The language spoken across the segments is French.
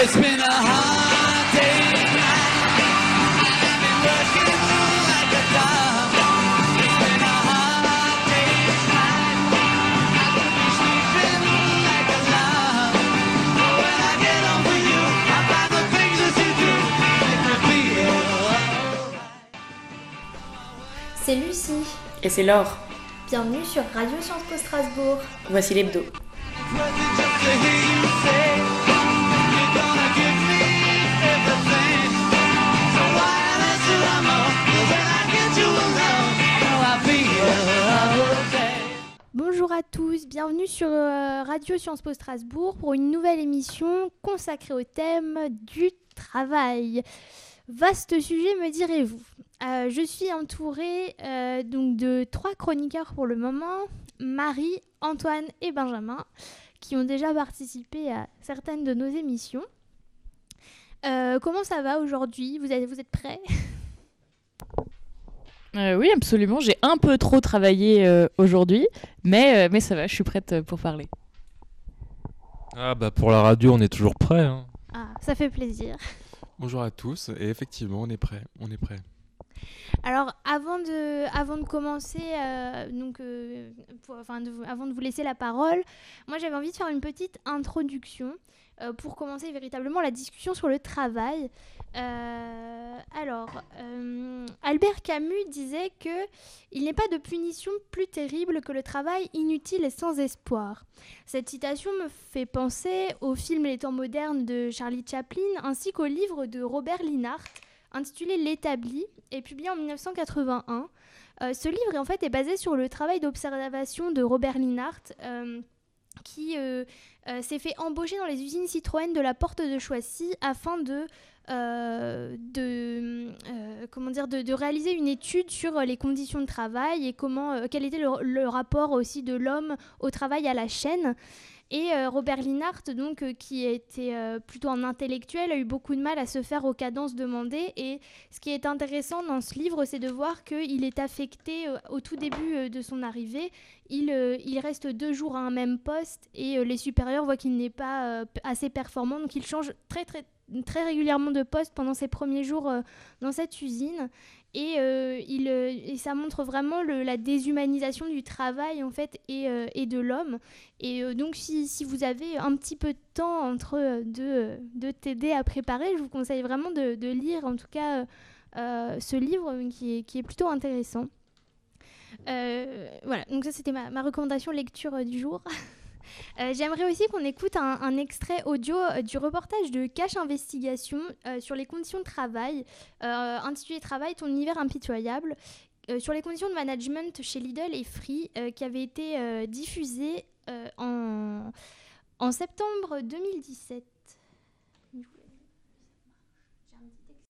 It's been a hard day tonight. I've been working like a dog. It's been a hard day tonight. I could be sleeping like a log. But when I get home with you, I find the things that you do make me feel alright. C'est Lucie. Et c'est Laure. Bienvenue sur Radio Sciences Po Strasbourg. Voici l'hebdo. À tous, bienvenue sur euh, Radio Sciences Po Strasbourg pour une nouvelle émission consacrée au thème du travail. Vaste sujet, me direz-vous. Euh, je suis entourée euh, donc de trois chroniqueurs pour le moment, Marie, Antoine et Benjamin, qui ont déjà participé à certaines de nos émissions. Comment ça va aujourd'hui? Vous êtes prêts? Euh, oui, absolument. J'ai un peu trop travaillé euh, aujourd'hui, mais, euh, mais ça va, je suis prête pour parler. Ah bah pour la radio, on est toujours prêt. hein. Ah, ça fait plaisir. Bonjour à tous, et effectivement, on est prêt, on est prêt. Alors, avant de, avant de commencer, euh, donc, euh, pour- enfin, de vous- avant de vous laisser la parole, moi j'avais envie de faire une petite introduction euh, pour commencer véritablement la discussion sur le travail. Euh, alors, euh, Albert Camus disait que il n'est pas de punition plus terrible que le travail inutile et sans espoir. Cette citation me fait penser au film Les temps modernes de Charlie Chaplin ainsi qu'au livre de Robert Linhart intitulé L'établi et publié en 1981. Euh, ce livre en fait est basé sur le travail d'observation de Robert Linhart qui s'est fait embaucher dans les usines Citroën de la Porte de Choissy afin de de, euh, comment dire, de, réaliser une étude sur euh, les conditions de travail et comment, euh, quel était le, rapport aussi de l'homme au travail à la chaîne. Et euh, Robert Linhart, donc, euh, qui était euh, plutôt un intellectuel, a eu beaucoup de mal à se faire aux cadences demandées. Et ce qui est intéressant dans ce livre, c'est de voir qu'il est affecté euh, au tout début euh, de son arrivée. Il, euh, il reste deux jours à un même poste et euh, les supérieurs voient qu'il n'est pas euh, assez performant. Donc il change très, très, très régulièrement de poste pendant ses premiers jours euh, dans cette usine. Et, euh, il, euh, ça montre vraiment la déshumanisation du travail en fait et, et de l'homme. Et donc si, si vous avez un petit peu de temps entre deux, deux TD à préparer, je vous conseille vraiment de, lire en tout cas ce livre qui est, qui est plutôt intéressant. Voilà, donc ça c'était ma, ma recommandation lecture du jour. Euh, J'aimerais aussi qu'on écoute un, un extrait audio euh, du reportage de Cache Investigation euh, sur les conditions de travail, euh, intitulé Travail, ton univers impitoyable, euh, sur les conditions de management chez Lidl et Free, euh, qui avait été euh, diffusé euh, en, en septembre 2017.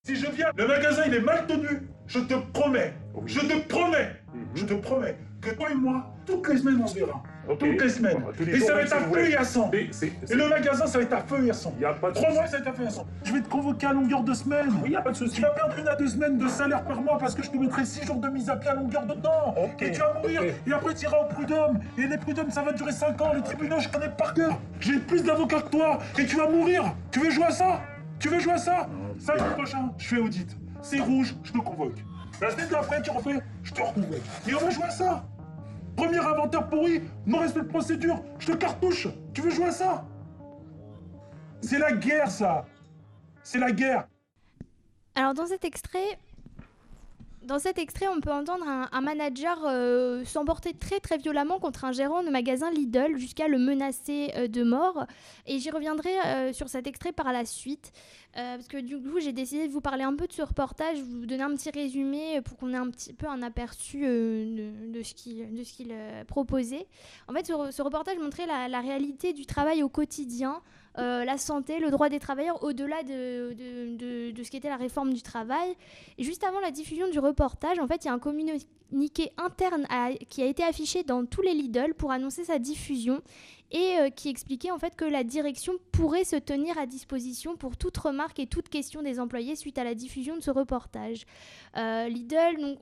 Si je viens, le magasin il est mal tenu. Je te promets, je te promets, je te promets que toi et moi, toutes les semaines on se verra. Toutes les semaines. Bon, tous les et jours, ça va être à feu et à sang. Et le magasin ça va être à feu et à sang. Trois mois ça va être à feu et à sang. Je vais te convoquer à longueur de semaine. Oui, y a pas de souci. Tu vas perdre une à deux semaines de salaire par mois parce que je te mettrai six jours de mise à pied à longueur de temps. Et tu vas mourir. Et après tu iras au prud'homme. Et les prud'hommes ça va durer cinq ans. Les tribunaux je connais par cœur. J'ai plus d'avocats que toi. Et tu vas mourir. Tu veux jouer à ça? Tu veux jouer à ça? Samedi prochain, je fais audit. C'est rouge, je te convoque. La semaine d'après, tu refais, je te reconvoque. Et on va jouer à ça Premier inventaire pourri, non respect de procédure, je te cartouche. Tu veux jouer à ça? C'est la guerre, ça. C'est la guerre. Alors dans cet extrait, dans cet extrait, on peut entendre un, manager euh, s'emporter très très violemment contre un gérant de magasin Lidl jusqu'à le menacer euh, de mort. Et j'y reviendrai euh, sur cet extrait par la suite. Parce que du coup, j'ai décidé de vous parler un peu de ce reportage, vous donner un petit résumé pour qu'on ait un petit peu un aperçu de, de ce qu'il proposait. En fait, ce, re- ce reportage montrait la réalité du travail au quotidien, euh, la santé, le droit des travailleurs, au-delà de, de, de- de ce qu'était la réforme du travail. Et juste avant la diffusion du reportage, en fait, il y a un communiqué interne qui a été affiché dans tous les Lidl pour annoncer sa diffusion et euh, qui expliquait en fait que la direction pourrait se tenir à disposition pour toute remarque et toute question des employés suite à la diffusion de ce reportage. Euh, Lidl, donc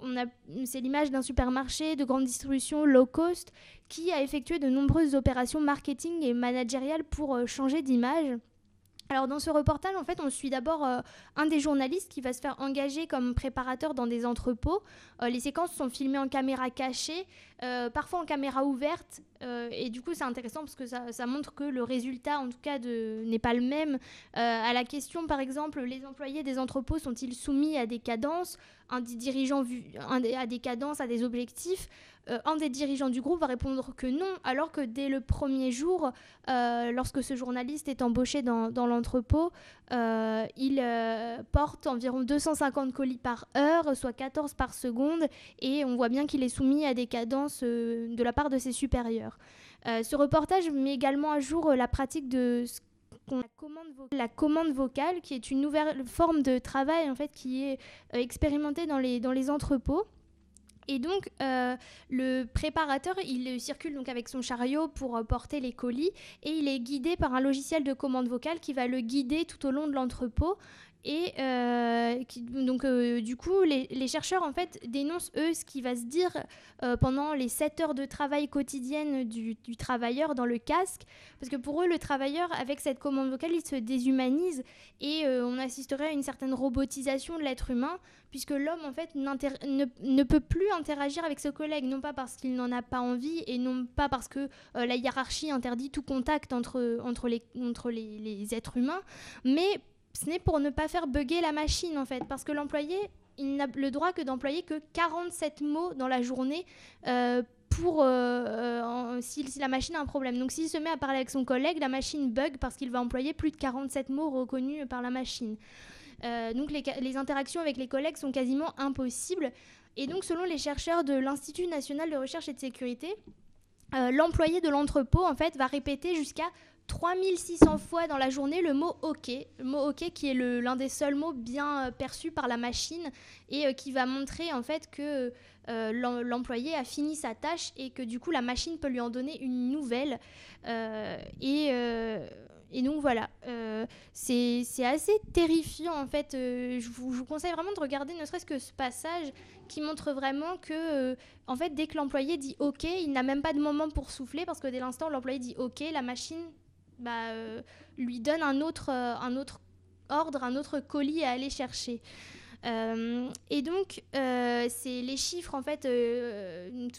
c'est l'image d'un supermarché de grande distribution low cost qui a effectué de nombreuses opérations marketing et managériales pour euh, changer d'image. Alors dans ce reportage, en fait, on suit d'abord euh, un des journalistes qui va se faire engager comme préparateur dans des entrepôts. Euh, les séquences sont filmées en caméra cachée, euh, parfois en caméra ouverte, et du coup c'est intéressant parce que ça, montre que le résultat, en tout cas, n'est pas le même. À la question, par exemple, les employés des entrepôts sont-ils soumis à des cadences? À des cadences, à des objectifs? Euh, Un des dirigeants du groupe va répondre que non, alors que dès le premier jour, euh, lorsque ce journaliste est embauché dans, l'entrepôt, euh, il porte environ 250 colis par heure, soit 14 par seconde, et on voit bien qu'il est soumis à des cadences de la part de ses supérieurs. Ce reportage met également à jour la pratique de la commande, vocale, qui est une nouvelle forme de travail en fait, qui est expérimentée dans les entrepôts. Et donc, euh, le préparateur, il circule donc avec son chariot pour euh, porter les colis et il est guidé par un logiciel de commande vocale qui va le guider tout au long de l'entrepôt. Et euh, donc, euh, du coup, les, chercheurs en fait dénoncent eux ce qui va se dire euh, pendant les 7 heures de travail quotidienne du, travailleur dans le casque. Parce que pour eux, le travailleur, avec cette commande vocale, il se déshumanise et on assisterait à une certaine robotisation de l'être humain, puisque l'homme en fait ne, peut plus interagir avec ses collègues, non pas parce qu'il n'en a pas envie et non pas parce que la hiérarchie interdit tout contact entre, entre, les, entre les êtres humains, mais ce n'est pour ne pas faire bugger la machine en fait, parce que l'employé, il n'a le droit que d'employer que 47 mots dans la journée euh, pour euh, euh, si, la machine a un problème. Donc s'il se met à parler avec son collègue, la machine bug parce qu'il va employer plus de 47 mots reconnus par la machine. Donc les, interactions avec les collègues sont quasiment impossibles. Et donc selon les chercheurs de l'Institut national de recherche et de sécurité, l'employé de l'entrepôt en fait va répéter jusqu'à 3600 fois dans la journée le mot OK, mot OK qui est l'un des seuls mots bien euh, perçus par la machine et euh, qui va montrer en fait que euh, l'em- l'employé a fini sa tâche et que du coup la machine peut lui en donner une nouvelle. Et, donc voilà, c'est assez terrifiant en fait. Je, vous, conseille vraiment de regarder ne serait-ce que ce passage qui montre vraiment que en fait dès que l'employé dit OK, il n'a même pas de moment pour souffler parce que dès l'instant où l'employé dit OK, la machine bah, euh, lui donne un autre, euh, un autre ordre, un autre colis à aller chercher. Euh, et donc, c'est les chiffres, en fait,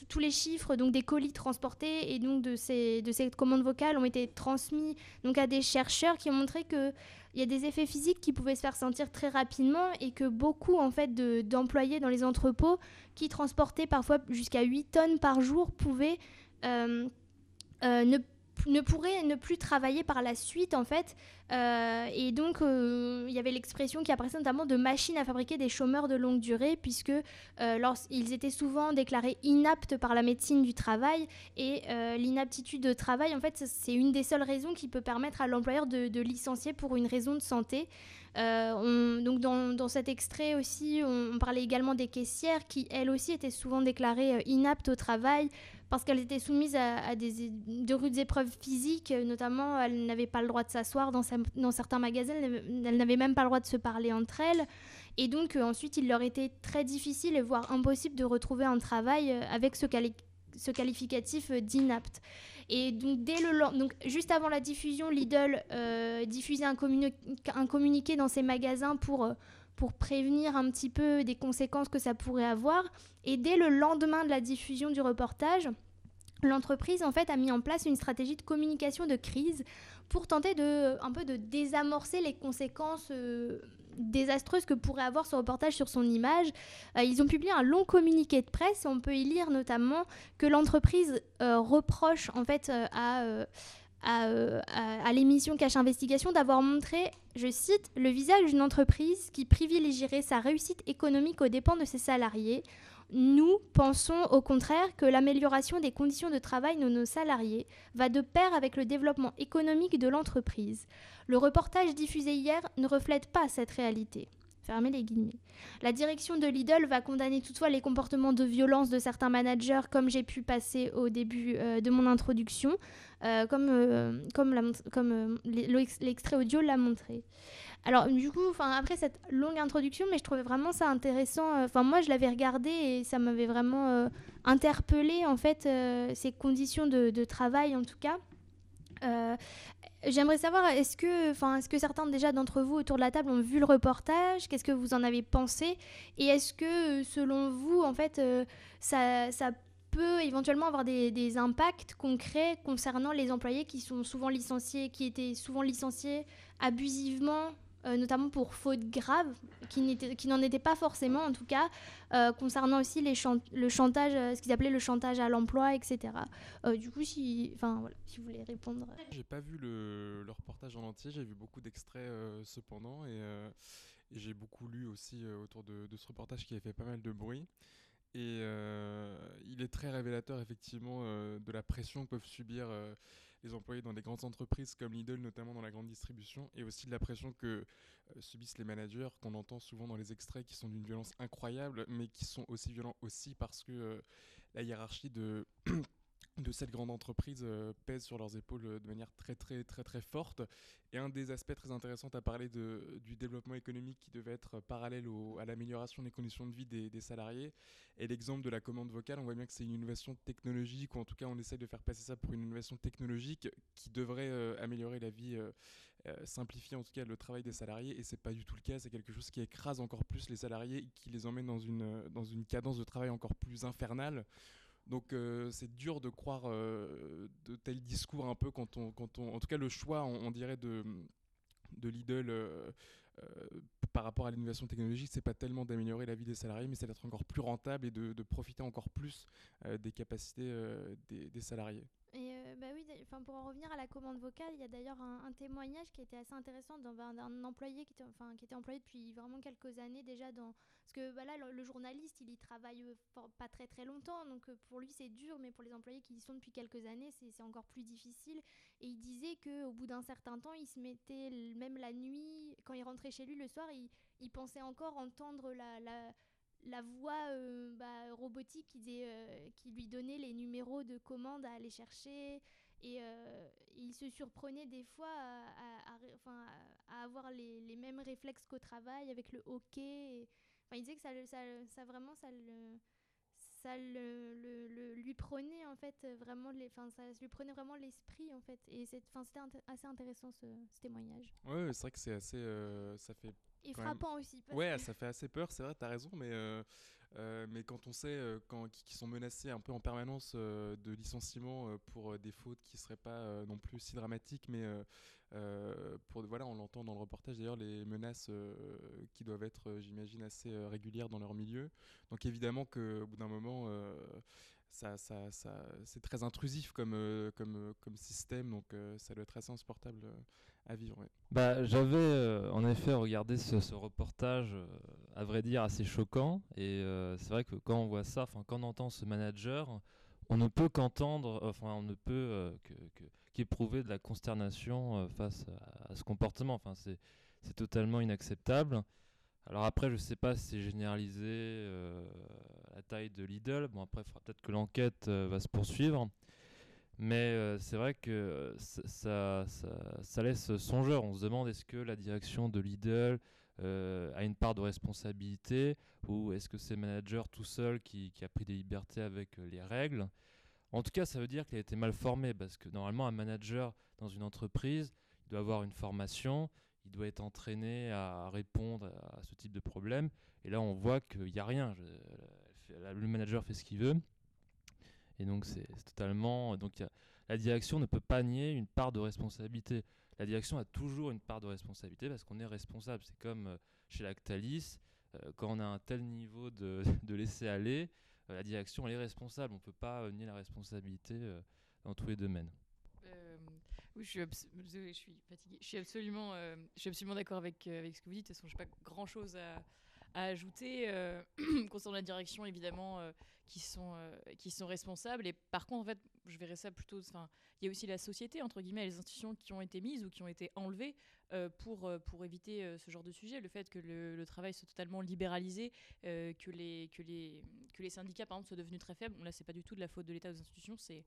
tous les chiffres donc des colis transportés et donc de ces, de ces commandes vocales ont été transmis donc à des chercheurs qui ont montré que il y a des effets physiques qui pouvaient se faire sentir très rapidement et que beaucoup en fait de- d'employés dans les entrepôts qui transportaient parfois jusqu'à 8 tonnes par jour pouvaient euh, euh, ne pourraient ne plus travailler par la suite en fait. Euh, et donc euh, il y avait l'expression qui apparaissait notamment de machines à fabriquer des chômeurs de longue durée puisque euh, lorsqu'ils étaient souvent déclarés inaptes par la médecine du travail et l'inaptitude de travail en fait c'est une des seules raisons qui peut permettre à l'employeur de, licencier pour une raison de santé. On- donc dans, dans cet extrait aussi, on, on parlait également des caissières qui, elles aussi, étaient souvent déclarées inaptes au travail parce qu'elles étaient soumises à, des, de rudes épreuves physiques, euh, notamment elles n'avaient pas le droit de s'asseoir dans, certains magasins, elles n'avaient- même pas le droit de se parler entre elles. Et donc euh, ensuite, il leur était très difficile, voire impossible de retrouver un travail euh, avec ce, quali- ce qualificatif d'inapte. Et donc, dès le donc, juste avant la diffusion, Lidl diffusait un, communi- un communiqué dans ses magasins pour, pour prévenir un petit peu des conséquences que ça pourrait avoir. Et dès le lendemain de la diffusion du reportage, l'entreprise en fait a mis en place une stratégie de communication de crise pour tenter de un peu de désamorcer les conséquences euh, désastreuses que pourrait avoir ce reportage sur son image. Euh, ils ont publié un long communiqué de presse on peut y lire notamment que l'entreprise euh, reproche en fait à, à, euh, à l'émission Cache Investigation d'avoir montré, je cite, le visage d'une entreprise qui privilégierait sa réussite économique aux dépens de ses salariés. Nous pensons au contraire que l'amélioration des conditions de travail de nos salariés va de pair avec le développement économique de l'entreprise. Le reportage diffusé hier ne reflète pas cette réalité. Fermez les guillemets. La direction de Lidl va condamner toutefois les comportements de violence de certains managers, comme j'ai pu passer au début euh, de mon introduction, euh, comme, euh, comme, l'extrait audio l'a montré. Alors du coup, après cette longue introduction, mais je trouvais vraiment ça intéressant. Enfin moi, je l'avais regardé et ça m'avait vraiment interpellé en fait ces conditions de, travail en tout cas. J'aimerais savoir, est-ce que, enfin, est-ce que certains déjà d'entre vous autour de la table ont vu le reportage? Qu'est-ce que vous en avez pensé? Et est-ce que, selon vous, en fait, euh, ça, ça peut éventuellement avoir des, des impacts concrets concernant les employés qui sont souvent licenciés, qui étaient souvent licenciés abusivement? Notamment pour fautes graves, qui n'en étaient pas forcément en tout cas, euh, concernant aussi les le chantage, euh, ce qu'ils appelaient le chantage à l'emploi, etc. Euh, du coup, si, voilà, si vous voulez répondre. J'ai pas vu le, le reportage en entier, j'ai vu beaucoup d'extraits euh, cependant et, euh, j'ai beaucoup lu aussi euh, autour de, ce reportage qui a fait pas mal de bruit. Et euh, il est très révélateur effectivement euh, de la pression que peuvent subir euh, les employés dans des grandes entreprises comme Lidl, notamment dans la grande distribution, et aussi de la pression que euh, subissent les managers, qu'on entend souvent dans les extraits, qui sont d'une violence incroyable, mais qui sont aussi violents aussi parce que euh, la hiérarchie de de cette grande entreprise euh, pèse sur leurs épaules euh, de manière très très très très forte. Et un des aspects très intéressants à parler de, du développement économique qui devait être parallèle au- à l'amélioration des conditions de vie des, salariés est l'exemple de la commande vocale. On voit bien que c'est une innovation technologique, ou en tout cas on essaie de faire passer ça pour une innovation technologique qui devrait euh, améliorer la vie, euh, euh, simplifier en tout cas le travail des salariés. Et c'est pas du tout le cas. C'est quelque chose qui écrase encore plus les salariés, et qui les emmène dans une, euh, dans une cadence de travail encore plus infernale. Donc euh, c'est dur de croire euh, de tels discours un peu quand on, quand on, en tout cas le choix, on, dirait de de Lidl euh, par rapport à l'innovation technologique, c'est pas tellement d'améliorer la vie des salariés, mais c'est d'être encore plus rentable et de, profiter encore plus des capacités des salariés. Et euh, bah oui, enfin, pour en revenir à la commande vocale, il y a d'ailleurs un, témoignage qui était assez intéressant d'un employé qui était, enfin, qui était employé depuis vraiment quelques années déjà parce que bah, là le, journaliste il y travaille euh, pas très très longtemps donc euh, pour lui c'est dur mais pour les employés qui y sont depuis quelques années c'est encore plus difficile. Et il disait que au bout d'un certain temps il se mettait même la nuit quand il rentrait chez lui le soir il, pensait encore entendre la la voix euh, bah, robotique euh, qui lui donnait les numéros de commande à aller chercher. Et euh, il se surprenait des fois à, avoir les, mêmes réflexes qu'au travail avec le hockey. Il disait que ça, vraiment, ça le ça le, lui prenait en fait vraiment les, enfin, ça lui prenait vraiment l'esprit en fait et c'était int- assez intéressant ce, témoignage ouais, c'est vrai que c'est assez, ça fait et même. frappant aussi parce Ouais, ça fait assez peur, c'est vrai, t'as raison, mais, euh, euh, mais quand on sait euh, quand, qui, qui sont menacés un peu en permanence de licenciement pour des fautes qui seraient pas non plus si dramatiques, mais pour, voilà, on l'entend dans le reportage d'ailleurs, les menaces qui doivent être, j'imagine, assez régulières dans leur milieu. Donc évidemment qu'au bout d'un moment, ça, ça, ça, c'est très intrusif comme, comme, comme système, donc ça doit être assez insupportable Bah, j'avais euh, en effet regardé ce, reportage, euh, à vrai dire, assez choquant. Et euh, c'est vrai que quand on voit ça, quand on entend ce manager, on ne peut qu'entendre, enfin, on ne peut qu'éprouver de la consternation face à, ce comportement. Enfin, c'est, totalement inacceptable. Alors après, je sais pas si c'est généralisé à taille de Lidl. Bon, après, il faudra peut-être que l'enquête va se poursuivre. Mais euh, c'est vrai que ça, laisse songeur. On se demande est-ce que la direction de Lidl euh, a une part de responsabilité ou est-ce que c'est le manager tout seul qui, qui a pris des libertés avec euh, les règles? En tout cas, ça veut dire qu'il a été mal formé parce que normalement, un manager dans une entreprise, il doit avoir une formation, il doit être entraîné à répondre à ce type de problème. Et là, on voit qu'il n'y a rien. Le manager fait ce qu'il veut. Et donc, c'est totalement. Donc, la direction ne peut pas nier une part de responsabilité. La direction a toujours une part de responsabilité parce qu'on est responsable. C'est comme euh, chez Lactalis, euh, quand on a un tel niveau de, de laisser aller, euh, la direction elle est responsable. On ne peut pas nier la responsabilité dans tous les domaines. Oui, je suis, fatiguée. Je suis absolument, absolument d'accord avec, avec ce que vous dites. De toute façon, je n'ai pas grand-chose à, à ajouter euh, concernant la direction, évidemment, euh, qui, sont, euh, qui sont responsables. Et par contre, en fait, je verrais ça plutôt... Il y a aussi la société, entre guillemets, les institutions qui ont été mises ou qui ont été enlevées pour, pour éviter ce genre de sujet. Le fait que le, travail soit totalement libéralisé, que, les, que, les, que les syndicats, par exemple, soient devenus très faibles. Bon, là, c'est pas du tout de la faute de l'État des institutions, c'est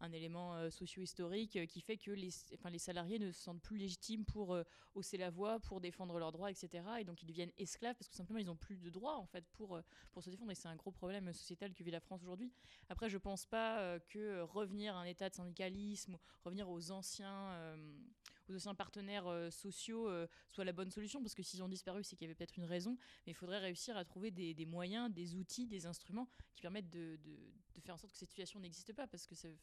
un élément euh, socio-historique euh, qui fait que les, enfin, les salariés ne se sentent plus légitimes pour euh, hausser la voix, pour défendre leurs droits, etc. Et donc ils deviennent esclaves parce que simplement ils n'ont plus de droits en fait pour, pour se défendre. Et c'est un gros problème sociétal que vit la France aujourd'hui. Après, je pense pas que revenir à un état de syndicalisme, revenir aux anciens, aux anciens partenaires euh, sociaux euh, soit la bonne solution, parce que s'ils ont disparu, c'est qu'il y avait peut-être une raison, mais il faudrait réussir à trouver des, moyens, des outils, des instruments qui permettent de, de, faire en sorte que cette situation n'existe pas, parce que c'est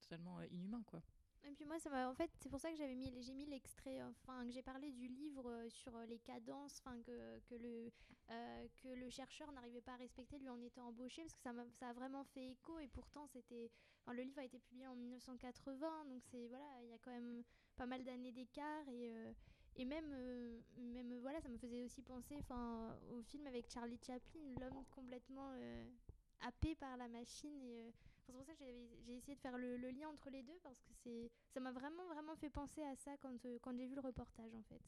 totalement euh, inhumain. quoi. Et puis moi, ça m'a, en fait, c'est pour ça que j'avais mis, j'ai mis l'extrait, enfin, que j'ai parlé du livre euh, sur les cadences, enfin, que, que le, que le chercheur n'arrivait pas à respecter lui en étant embauché, parce que ça, m'a, ça a vraiment fait écho, et pourtant, c'était, le livre a été publié en 1980, donc c'est, voilà, il y a quand même pas mal d'années d'écart, et, euh, et même, euh, même, euh, voilà, ça me faisait aussi penser, au film avec Charlie Chaplin, l'homme complètement happé par la machine, et Enfin, c'est pour ça que j'ai essayé de faire le, lien entre les deux parce que ça m'a vraiment vraiment fait penser à ça quand, quand j'ai vu le reportage en fait.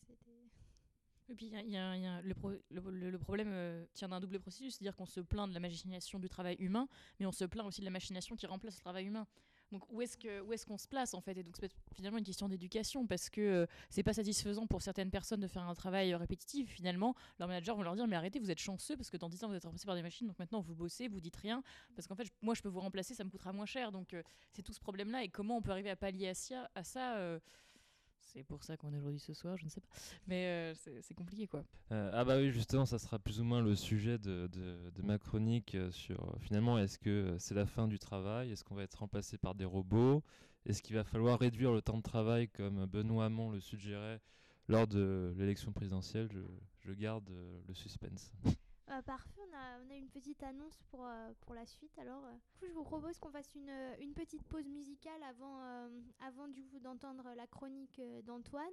Et puis, y y a- le, le- problème tient d'un double processus, c'est-à-dire qu'on se plaint de la machination du travail humain, mais on se plaint aussi de la machination qui remplace le travail humain. Donc, où est-ce que- où est-ce qu'on se place, en fait? Et donc, c'est finalement une question d'éducation, parce que euh, c'est pas satisfaisant pour certaines personnes de faire un travail euh, répétitif. Finalement, leurs managers vont leur dire Mais arrêtez, vous êtes chanceux, parce que dans 10 ans, vous êtes remplacé par des machines, donc maintenant, vous bossez, vous dites rien, parce qu'en fait, moi, je peux vous remplacer, ça me coûtera moins cher. Donc, euh, c'est tout ce problème-là, et comment on peut arriver à pallier à ça euh, c'est pour ça qu'on est aujourd'hui ce soir, je ne sais pas. Mais euh, c'est compliqué, quoi. Euh, ah bah oui, justement, ça sera plus ou moins le sujet de, ma chronique euh, sur finalement est-ce que c'est la fin du travail? Est-ce qu'on va être remplacé par des robots? Est-ce qu'il va falloir réduire le temps de travail comme Benoît Hamon le suggérait lors de l'élection présidentielle? Je, garde le suspense. Euh, parfait, on a, une petite annonce pour, euh, pour la suite. Alors, euh, du coup, je vous propose qu'on fasse une, une petite pause musicale avant, avant du d'entendre la chronique d'Antoine.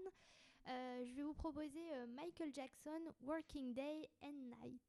Je vais vous proposer Michael Jackson, Working Day and Night.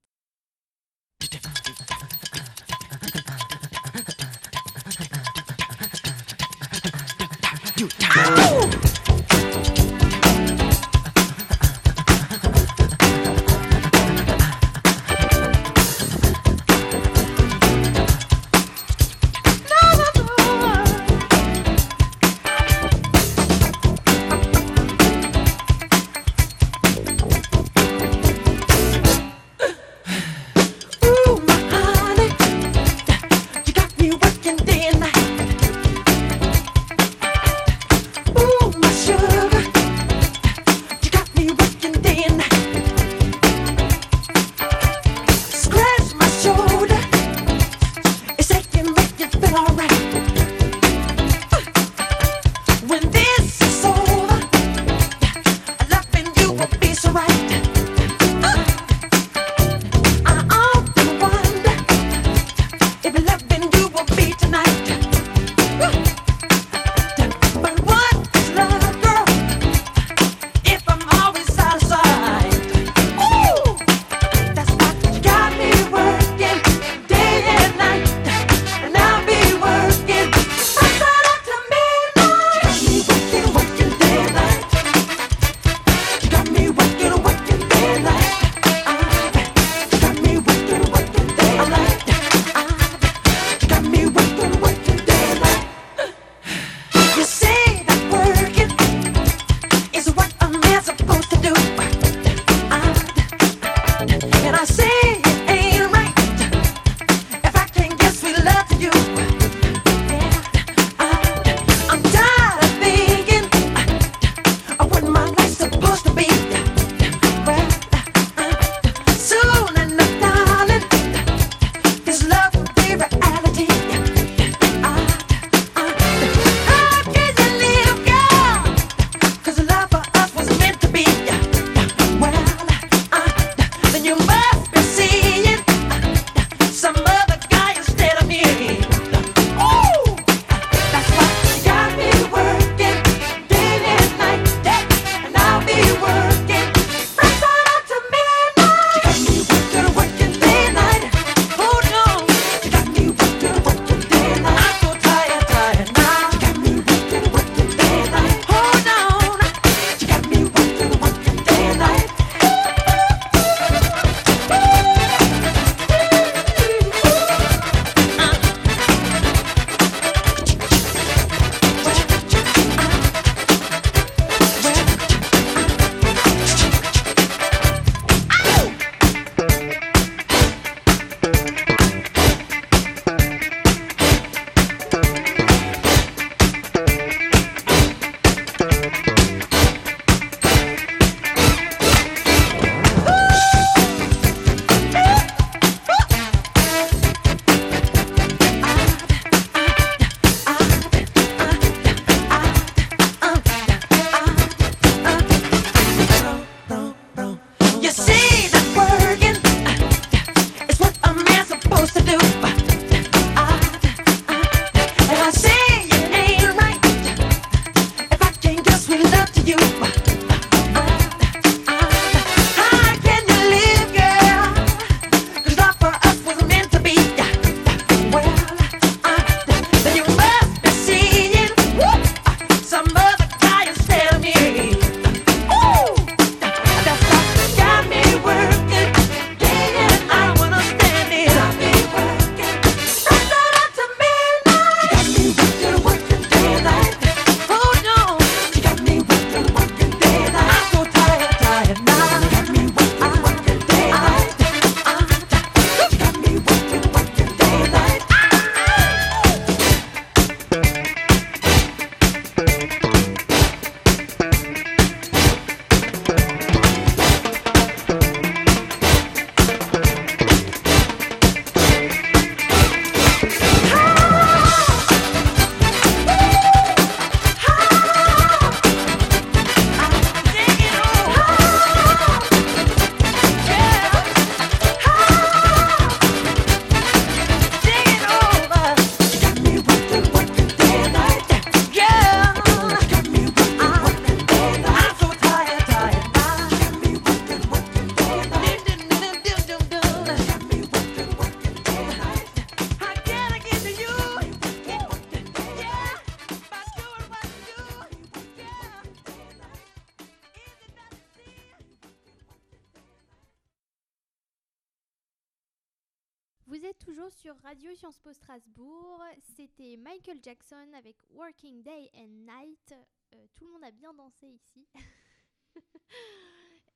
Jackson avec Working Day and Night. Euh, tout le monde a bien dansé ici.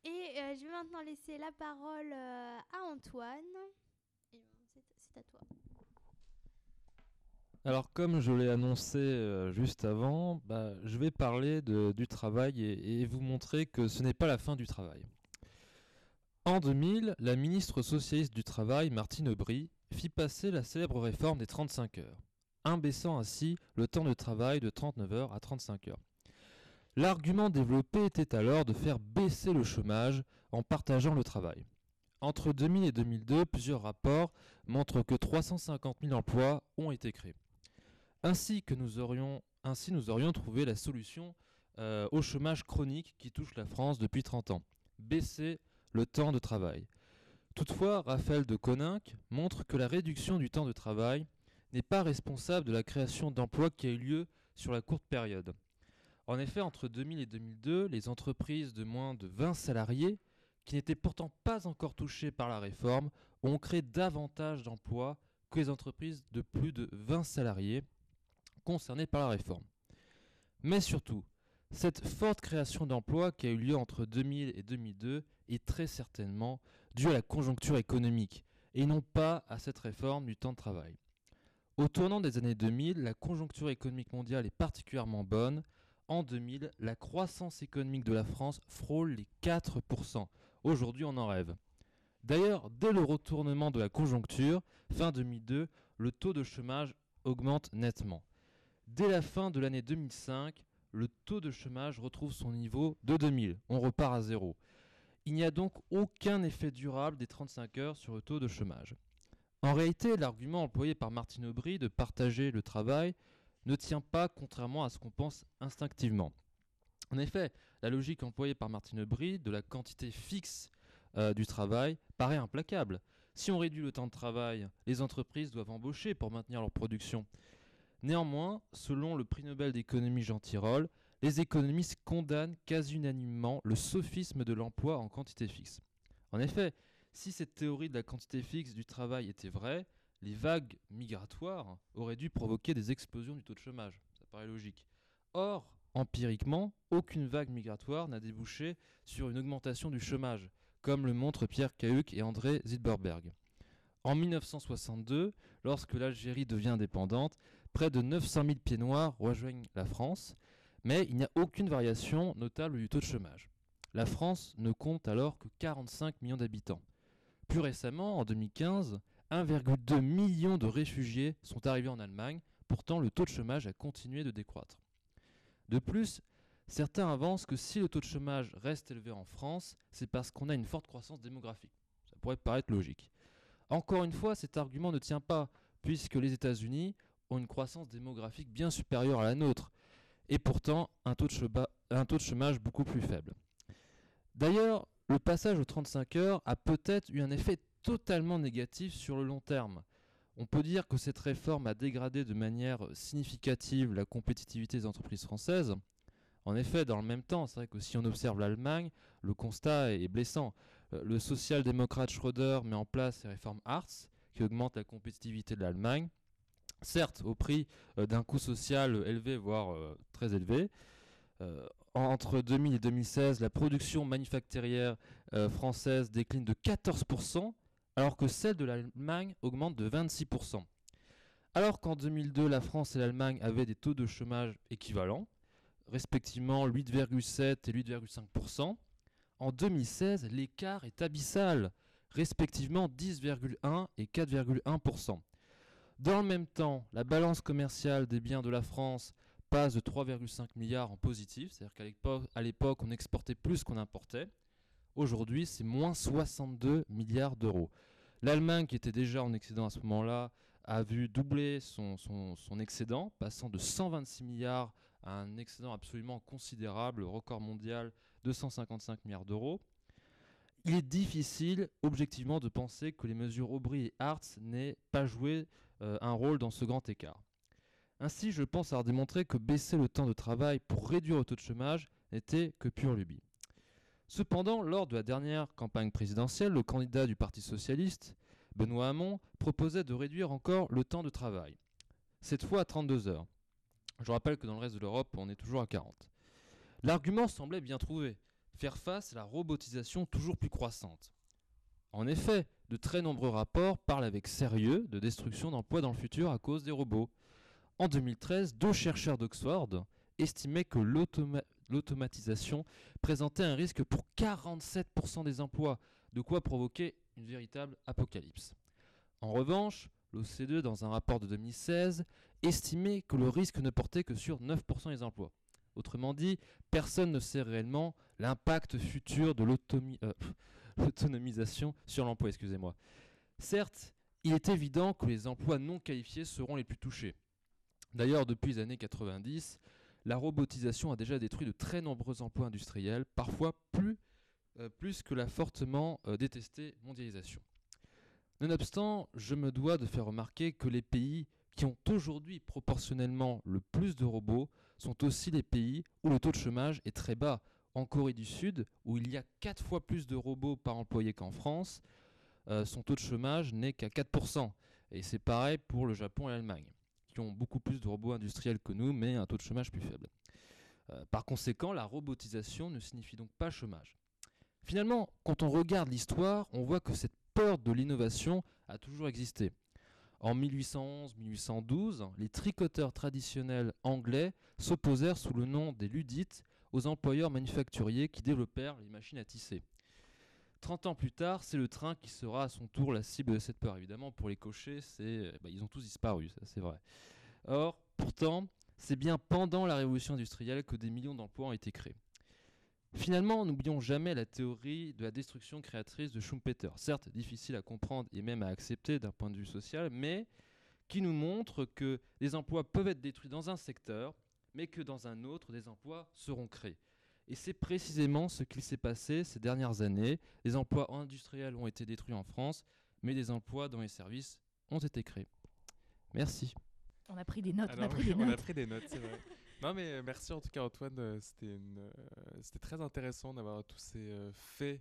Et euh, je vais maintenant laisser la parole euh, à Antoine. C'est- à toi. Alors comme je l'ai annoncé juste avant, bah, je vais parler du travail et, et vous montrer que ce n'est pas la fin du travail. En 2000, la ministre socialiste du Travail, Martine Aubry, fit passer la célèbre réforme des 35 heures, abaissant ainsi le temps de travail de 39 heures à 35 heures. L'argument développé était alors de faire baisser le chômage en partageant le travail. Entre 2000 et 2002, plusieurs rapports montrent que 350 000 emplois ont été créés. Ainsi que nous aurions, ainsi nous aurions trouvé la solution euh, au chômage chronique qui touche la France depuis 30 ans. Baisser le temps de travail. Toutefois, Raphaël de Coninck montre que la réduction du temps de travail n'est pas responsable de la création d'emplois qui a eu lieu sur la courte période. En effet, entre 2000 et 2002, les entreprises de moins de 20 salariés, qui n'étaient pourtant pas encore touchées par la réforme, ont créé davantage d'emplois que les entreprises de plus de 20 salariés concernées par la réforme. Mais surtout, cette forte création d'emplois qui a eu lieu entre 2000 et 2002 est très certainement due à la conjoncture économique et non pas à cette réforme du temps de travail. Au tournant des années 2000, la conjoncture économique mondiale est particulièrement bonne. En 2000, la croissance économique de la France frôle les 4%. Aujourd'hui, on en rêve. D'ailleurs, dès le retournement de la conjoncture, fin 2002, le taux de chômage augmente nettement. Dès la fin de l'année 2005, le taux de chômage retrouve son niveau de 2000. On repart à zéro. Il n'y a donc aucun effet durable des 35 heures sur le taux de chômage. En réalité, l'argument employé par Martine Aubry de partager le travail ne tient pas contrairement à ce qu'on pense instinctivement. En effet, la logique employée par Martine Aubry de la quantité fixe euh, du travail paraît implacable. Si on réduit le temps de travail, les entreprises doivent embaucher pour maintenir leur production. Néanmoins, selon le prix Nobel d'économie Jean Tirole, les économistes condamnent quasi unanimement le sophisme de l'emploi en quantité fixe. En effet, si cette théorie de la quantité fixe du travail était vraie, les vagues migratoires auraient dû provoquer des explosions du taux de chômage. Ça paraît logique. Or, empiriquement, aucune vague migratoire n'a débouché sur une augmentation du chômage, comme le montrent Pierre Cahuc et André Zilberberg. En 1962, lorsque l'Algérie devient indépendante, près de 900 000 pieds noirs rejoignent la France, mais il n'y a aucune variation notable du taux de chômage. La France ne compte alors que 45 millions d'habitants. Plus récemment, en 2015, 1,2 million de réfugiés sont arrivés en Allemagne, pourtant le taux de chômage a continué de décroître. De plus, certains avancent que si le taux de chômage reste élevé en France, c'est parce qu'on a une forte croissance démographique. Ça pourrait paraître logique. Encore une fois, cet argument ne tient pas, puisque les États-Unis ont une croissance démographique bien supérieure à la nôtre, et pourtant un taux de, chômage beaucoup plus faible. D'ailleurs, le passage aux 35 heures a peut-être eu un effet totalement négatif sur le long terme. On peut dire que cette réforme a dégradé de manière significative la compétitivité des entreprises françaises. En effet, dans le même temps, c'est vrai que si on observe l'Allemagne, le constat est blessant. Euh, Le social-démocrate Schröder met en place les réformes Hartz, qui augmentent la compétitivité de l'Allemagne, certes au prix euh, d'un coût social élevé, voire euh, très élevé. Euh, entre 2000 et 2016, la production manufacturière euh, française décline de 14%, alors que celle de l'Allemagne augmente de 26%. Alors qu'en 2002, la France et l'Allemagne avaient des taux de chômage équivalents, respectivement 8,7 et 8,5%, en 2016, l'écart est abyssal, respectivement 10,1 et 4,1%. Dans le même temps, la balance commerciale des biens de la France passe de 3,5 milliards en positif, c'est-à-dire qu'à l'époque, on exportait plus qu'on importait. Aujourd'hui, c'est moins 62 milliards d'euros. L'Allemagne, qui était déjà en excédent à ce moment-là, a vu doubler son excédent, passant de 126 milliards à un excédent absolument considérable, record mondial de 155 milliards d'euros. Il est difficile, objectivement, de penser que les mesures Aubry et Hartz n'aient pas joué euh, un rôle dans ce grand écart. Ainsi, je pense avoir démontré que baisser le temps de travail pour réduire le taux de chômage n'était que pure lubie. Cependant, lors de la dernière campagne présidentielle, le candidat du Parti socialiste, Benoît Hamon, proposait de réduire encore le temps de travail, cette fois à 32 heures. Je rappelle que dans le reste de l'Europe, on est toujours à 40. L'argument semblait bien trouvé, faire face à la robotisation toujours plus croissante. En effet, de très nombreux rapports parlent avec sérieux de destruction d'emplois dans le futur à cause des robots. En 2013, deux chercheurs d'Oxford estimaient que l'automa- l'automatisation présentait un risque pour 47% des emplois, de quoi provoquer une véritable apocalypse. En revanche, l'OCDE, dans un rapport de 2016, estimait que le risque ne portait que sur 9% des emplois. Autrement dit, personne ne sait réellement l'impact futur de euh, l'autonomisation sur l'emploi, excusez-moi. Certes, il est évident que les emplois non qualifiés seront les plus touchés. D'ailleurs, depuis les années 90, la robotisation a déjà détruit de très nombreux emplois industriels, parfois plus, euh, que la fortement euh, détestée mondialisation. Nonobstant, je me dois de faire remarquer que les pays qui ont aujourd'hui proportionnellement le plus de robots sont aussi les pays où le taux de chômage est très bas. En Corée du Sud, où il y a 4 fois plus de robots par employé qu'en France, euh, son taux de chômage n'est qu'à 4%. Et c'est pareil pour le Japon et l'Allemagne, beaucoup plus de robots industriels que nous, mais un taux de chômage plus faible. Euh, par conséquent, la robotisation ne signifie donc pas chômage. Finalement, quand on regarde l'histoire, on voit que cette peur de l'innovation a toujours existé. En 1811-1812, les tricoteurs traditionnels anglais s'opposèrent sous le nom des Ludites aux employeurs manufacturiers qui développèrent les machines à tisser. 30 ans plus tard, c'est le train qui sera à son tour la cible de cette peur. Évidemment, pour les cochers, c'est, bah, ils ont tous disparu, c'est vrai. Or, pourtant, c'est bien pendant la révolution industrielle que des millions d'emplois ont été créés. Finalement, n'oublions jamais la théorie de la destruction créatrice de Schumpeter, certes difficile à comprendre et même à accepter d'un point de vue social, mais qui nous montre que les emplois peuvent être détruits dans un secteur, mais que dans un autre, des emplois seront créés. Et c'est précisément ce qu'il s'est passé ces dernières années. Les emplois industriels ont été détruits en France, mais des emplois dans les services ont été créés. Merci. On a pris des notes, on a pris des oui, on a notes. pris des notes, c'est vrai. Non, mais euh, merci en tout cas, Antoine. euh, C'était une, euh, c'était très intéressant d'avoir tous ces faits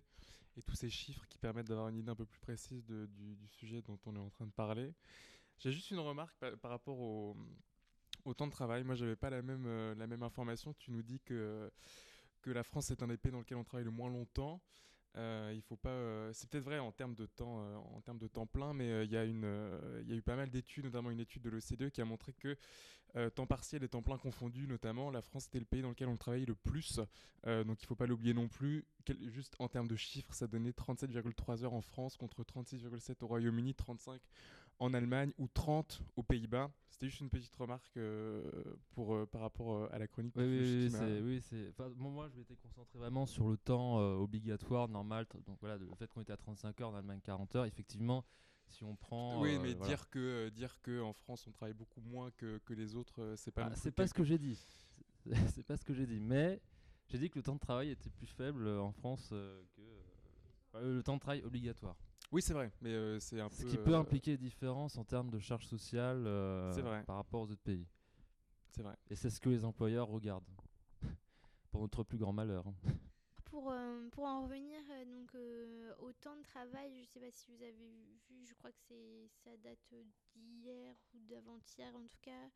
et tous ces chiffres qui permettent d'avoir une idée un peu plus précise de- du, du sujet dont on est en train de parler. J'ai juste une remarque par, par rapport au, au temps de travail. Moi, j'avais pas la même, euh, la même information. Tu nous dis que, que la France est un des pays dans lequel on travaille le moins longtemps. Euh, faut pas. euh, c'est peut-être vrai en termes de temps, euh, en termes de temps plein, mais il y a eu pas mal d'études, notamment une étude de l'OCDE qui a montré que temps partiel et temps plein confondus, notamment, la France était le pays dans lequel on travaillait le plus. Donc il faut pas l'oublier non plus. Juste en termes de chiffres, ça donnait 37,3 heures en France contre 36,7 au Royaume-Uni, 35 en Allemagne ou 30 aux Pays-Bas. C'était juste une petite remarque euh, pour, euh, par rapport euh, à la chronique. Oui, oui, oui, qui m'a- c'est, oui, c'est. enfin, moi, moi, je m'étais concentré vraiment sur le temps obligatoire, normal. Donc voilà, le fait qu'on était à 35 heures, en Allemagne 40 heures. Effectivement, si on prend. Oui, mais voilà. dire que dire que en France on travaille beaucoup moins que, que les autres, c'est pas. Ah, plus c'est pas ce que j'ai dit. C'est- C'est pas ce que j'ai dit. Mais J'ai dit que le temps de travail était plus faible en France que euh, le temps de travail obligatoire. Oui, c'est vrai, mais euh, c'est un Ce peu. qui peut euh, impliquer des différences en termes de charges sociales euh, C'est vrai. par rapport aux autres pays. C'est vrai. Et c'est ce que les employeurs regardent. Pour notre plus grand malheur. hein. Pour, euh, pour en revenir euh, donc euh, au temps de travail, je ne sais pas si vous avez vu, je crois que c'est ça date d'hier ou d'avant-hier en tout cas.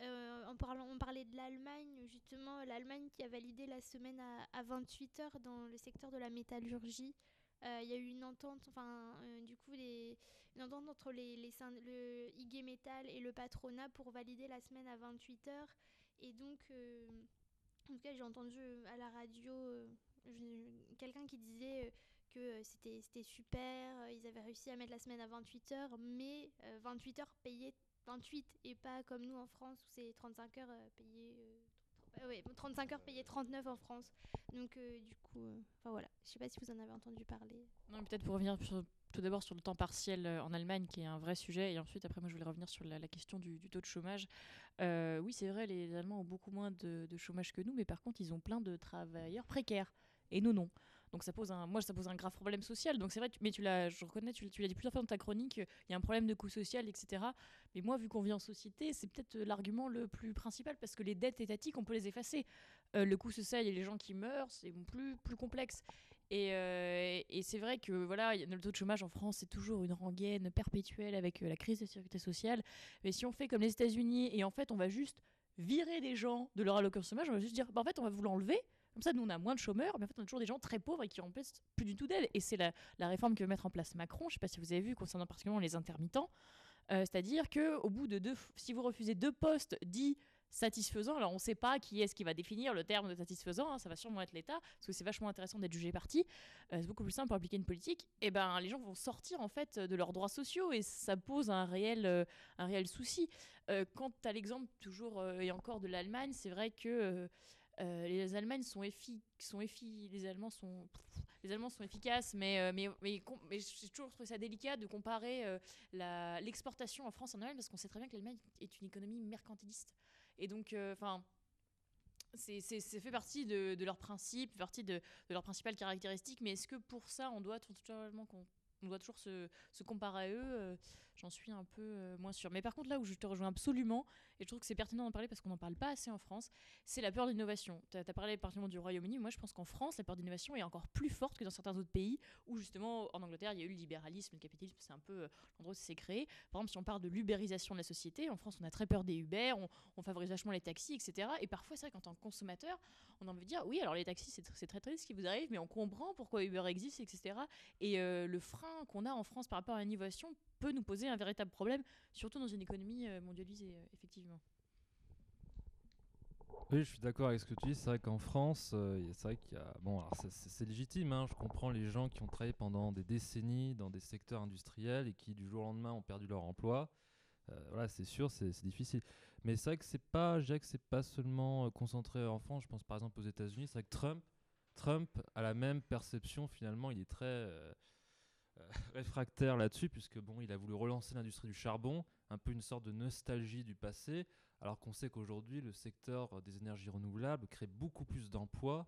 Euh, en parlant, on parlait de l'Allemagne, justement, l'Allemagne qui a validé la semaine à, à 28 heures dans le secteur de la métallurgie. Euh, Il y a eu une entente, enfin, euh, du coup, une entente entre les, les le IG Metal et le patronat pour valider la semaine à 28 heures. Et donc, euh, en tout cas, j'ai entendu à la radio quelqu'un qui disait que c'était super, ils avaient réussi à mettre la semaine à 28 heures, mais euh, 28 heures payées 28 et pas comme nous en France où c'est 35 heures payées. Euh, ouais, 35 heures payées 39 en France. Donc, euh, du coup, euh, enfin voilà. Je sais pas si vous en avez entendu parler. Non, peut-être pour revenir tout d'abord sur le temps partiel euh, en Allemagne, qui est un vrai sujet, et ensuite, après, moi, je voulais revenir sur la, question du, taux de chômage. Oui, c'est vrai, les Allemands ont beaucoup moins de chômage que nous, mais par contre, ils ont plein de travailleurs précaires, et nous, non. Donc ça pose un, moi, ça pose un grave problème social. Donc c'est vrai, mais tu l'as, je reconnais, tu, l'as dit plusieurs fois dans ta chronique, il y a un problème de coût social, etc. Mais moi, vu qu'on vit en société, c'est peut-être euh, l'argument le plus principal, parce que les dettes étatiques, on peut les effacer. Euh, le coût social et les gens qui meurent, c'est plus, plus complexe. Et, euh, et c'est vrai que voilà, le taux de chômage en France, c'est toujours une rengaine perpétuelle avec la crise de sécurité sociale. Mais si on fait comme les États-Unis et en fait, on va juste virer des gens de leur allocation chômage, on va juste dire, bah, en fait, on va vous l'enlever. Comme ça, nous, on a moins de chômeurs, mais en fait, on a toujours des gens très pauvres et qui remplacent plus du tout d'aide. Et c'est la, réforme que veut mettre en place Macron. Je ne sais pas si vous avez vu concernant particulièrement les intermittents. Euh, C'est-à-dire que au bout de deux, si vous refusez deux postes dits satisfaisants, alors on ne sait pas qui est-ce qui va définir le terme de satisfaisant, hein, ça va sûrement être l'État, parce que c'est vachement intéressant d'être jugé parti. Euh, c'est beaucoup plus simple pour appliquer une politique. Et ben, les gens vont sortir en fait de leurs droits sociaux et ça pose un réel, euh, un réel souci. Quant à l'exemple toujours et encore de l'Allemagne, c'est vrai que euh, les Allemands sont pff, les Allemands sont efficaces mais euh, mais j'ai toujours trouvé ça délicat de comparer euh, l'exportation en France en Allemagne parce qu'on sait très bien que l'Allemagne est une économie mercantiliste. Et donc euh, enfin c'est fait partie de, leurs principes, partie de, de leurs principales caractéristiques, mais est-ce que pour ça, on doit toujours se, comparer à eux J'en suis un peu euh, moins sûre. Mais par contre, là où je te rejoins absolument, et je trouve que c'est pertinent d'en parler parce qu'on n'en parle pas assez en France, c'est la peur de l'innovation. Tu as, parlé particulièrement du Royaume-Uni, moi je pense qu'en France, la peur d'innovation est encore plus forte que dans certains autres pays où justement, en Angleterre, il y a eu le libéralisme, le capitalisme, c'est un peu euh, l'endroit où ça s'est créé. Par exemple, si on parle de l'ubérisation de la société, en France, on a très peur des Uber, on, favorise vachement les taxis, etc. Et parfois, c'est vrai qu'en tant que consommateur, on a envie de dire, oui, alors les taxis, c'est très triste ce qui vous arrive, mais on comprend pourquoi Uber existe, etc. Et euh, le frein qu'on a en France par rapport à l'innovation peut nous poser un véritable problème, surtout dans une économie euh, mondialisée, euh, effectivement. Oui, je suis d'accord avec ce que tu dis. C'est vrai qu'en France, euh, c'est vrai qu'il y a. Bon, alors c'est- légitime, hein, je comprends les gens qui ont travaillé pendant des décennies dans des secteurs industriels et qui, du jour au lendemain, ont perdu leur emploi. Voilà, c'est sûr, c'est difficile. Mais c'est vrai que c'est pas, je que c'est pas seulement concentré en France. Je pense par exemple aux États-Unis. C'est vrai que Trump, Trump a la même perception finalement. Il est très euh, réfractaire là-dessus, puisque bon, il a voulu relancer l'industrie du charbon, un peu une sorte de nostalgie du passé, alors qu'on sait qu'aujourd'hui le secteur des énergies renouvelables crée beaucoup plus d'emplois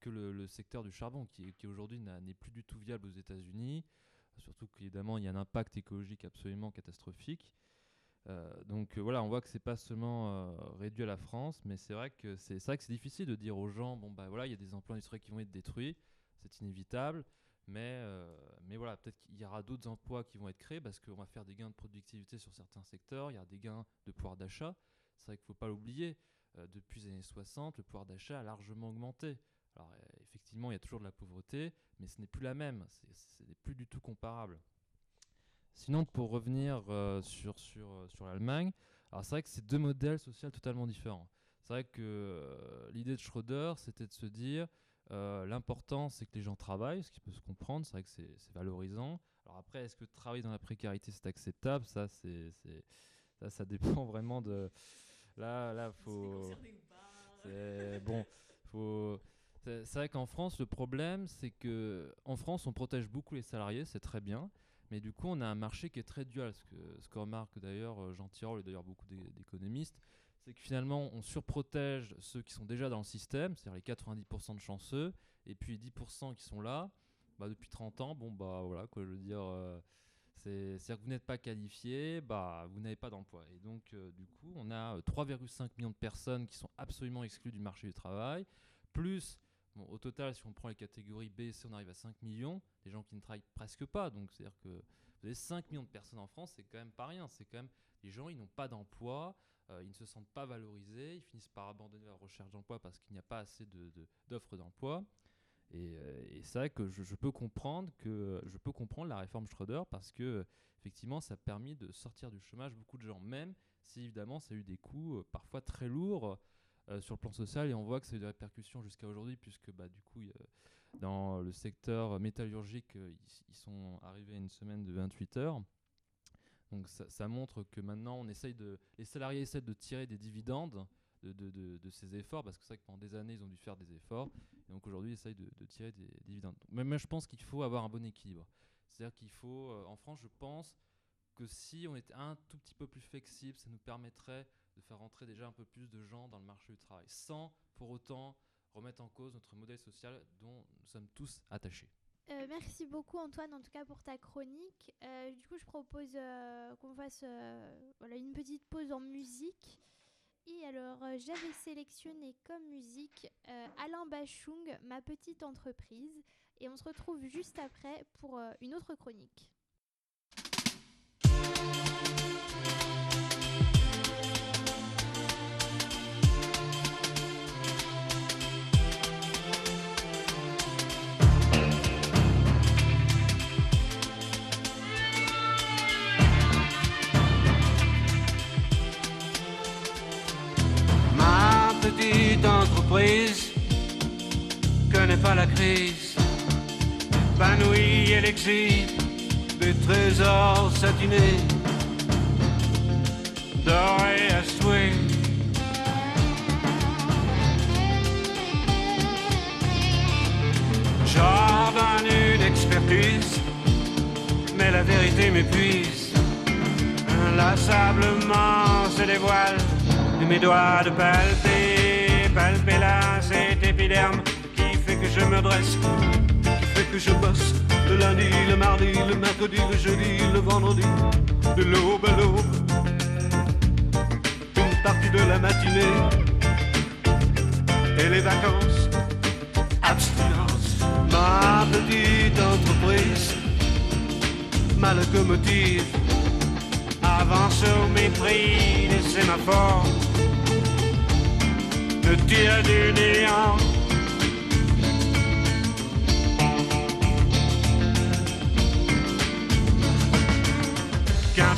que le, secteur du charbon, qui, aujourd'hui n'est plus du tout viable aux États-Unis. Surtout qu'évidemment, il y a un impact écologique absolument catastrophique. Euh, donc euh, voilà, on voit que c'est pas seulement réduit à la France, mais c'est vrai que c'est c'est vrai que c'est difficile de dire aux gens bon bah voilà, il y a des emplois industriels qui vont être détruits, c'est inévitable, mais euh, mais voilà, peut-être qu'il y aura d'autres emplois qui vont être créés parce qu'on va faire des gains de productivité sur certains secteurs, il y a des gains de pouvoir d'achat. C'est vrai qu'il faut pas l'oublier. euh, depuis les années 60, le pouvoir d'achat a largement augmenté. Alors euh, effectivement, il y a toujours de la pauvreté, mais ce n'est plus la même, ce n'est plus du tout comparable. Sinon, pour revenir sur, sur, sur l'Allemagne, alors c'est vrai que c'est deux modèles sociaux totalement différents. C'est vrai que l'idée de Schröder, c'était de se dire euh, l'important, c'est que les gens travaillent, ce qui peut se comprendre, c'est vrai que c'est valorisant. Alors après, est-ce que travailler dans la précarité, c'est acceptable? Ça, c'est ça, ça dépend vraiment de. Là, là, faut. C'est bon, faut. C'est vrai qu'en France, le problème, c'est que en France, on protège beaucoup les salariés, c'est très bien, mais du coup, on a un marché qui est très dual. Ce que, ce que remarque d'ailleurs euh, Jean Tirole et d'ailleurs beaucoup d'é- d'économistes, c'est que finalement, on surprotège ceux qui sont déjà dans le système, c'est-à-dire les 90% de chanceux, et puis 10% qui sont là, bah, depuis 30 ans, bon, bah voilà, quoi, je veux dire, euh, c'est- c'est-à-dire que vous n'êtes pas qualifié, bah, vous n'avez pas d'emploi. Et donc, euh, du coup, on a euh, 3,5 millions de personnes qui sont absolument exclues du marché du travail, plus, au total, si on prend les catégories B et C, on arrive à 5 millions, des gens qui ne travaillent presque pas, donc c'est-à-dire que vous avez 5 millions de personnes en France, c'est quand même pas rien, c'est quand même, les gens, ils n'ont pas d'emploi, euh, ils ne se sentent pas valorisés, ils finissent par abandonner leur recherche d'emploi parce qu'il n'y a pas assez d'offres d'emploi. Et, euh, et c'est vrai que je, peux comprendre que je peux comprendre la réforme Schröder parce que euh, effectivement ça a permis de sortir du chômage beaucoup de gens, même si évidemment ça a eu des coûts euh, parfois très lourds euh, sur le plan social et on voit que ça a eu des répercussions jusqu'à aujourd'hui puisque bah, du coup dans le secteur métallurgique euh, ils sont arrivés à une semaine de 28 heures. Donc ça, montre que maintenant on essaye de les salariés essaient de tirer des dividendes de, ces efforts parce que c'est vrai que pendant des années ils ont dû faire des efforts et donc aujourd'hui ils essayent de, tirer des dividendes. Mais moi je pense qu'il faut avoir un bon équilibre. C'est-à-dire qu'il faut euh, en France je pense que si on était un tout petit peu plus flexible ça nous permettrait de faire rentrer déjà un peu plus de gens dans le marché du travail sans pour autant remettre en cause notre modèle social dont nous sommes tous attachés. Euh, merci beaucoup Antoine en tout cas pour ta chronique. Euh, du coup je propose euh, qu'on fasse voilà, une petite pause en musique. Et alors j'avais sélectionné comme musique Alain Bachung, Ma petite entreprise. Et on se retrouve juste après pour une autre chronique. Crise, épanouie et l'exil des trésors satinés, dorés à souhait. J'ordonne une expertise, mais la vérité m'épuise. Inlassablement se dévoile et mes doigts de palper, palper là cet épiderme je me dresse, qui fait que je bosse le lundi, le mardi, le mercredi, le jeudi, le vendredi, de l'aube à l'aube, une partie de la matinée et les vacances, abstinence, ma petite entreprise, ma locomotive avance au mépris des sémaphores, me tire du néant.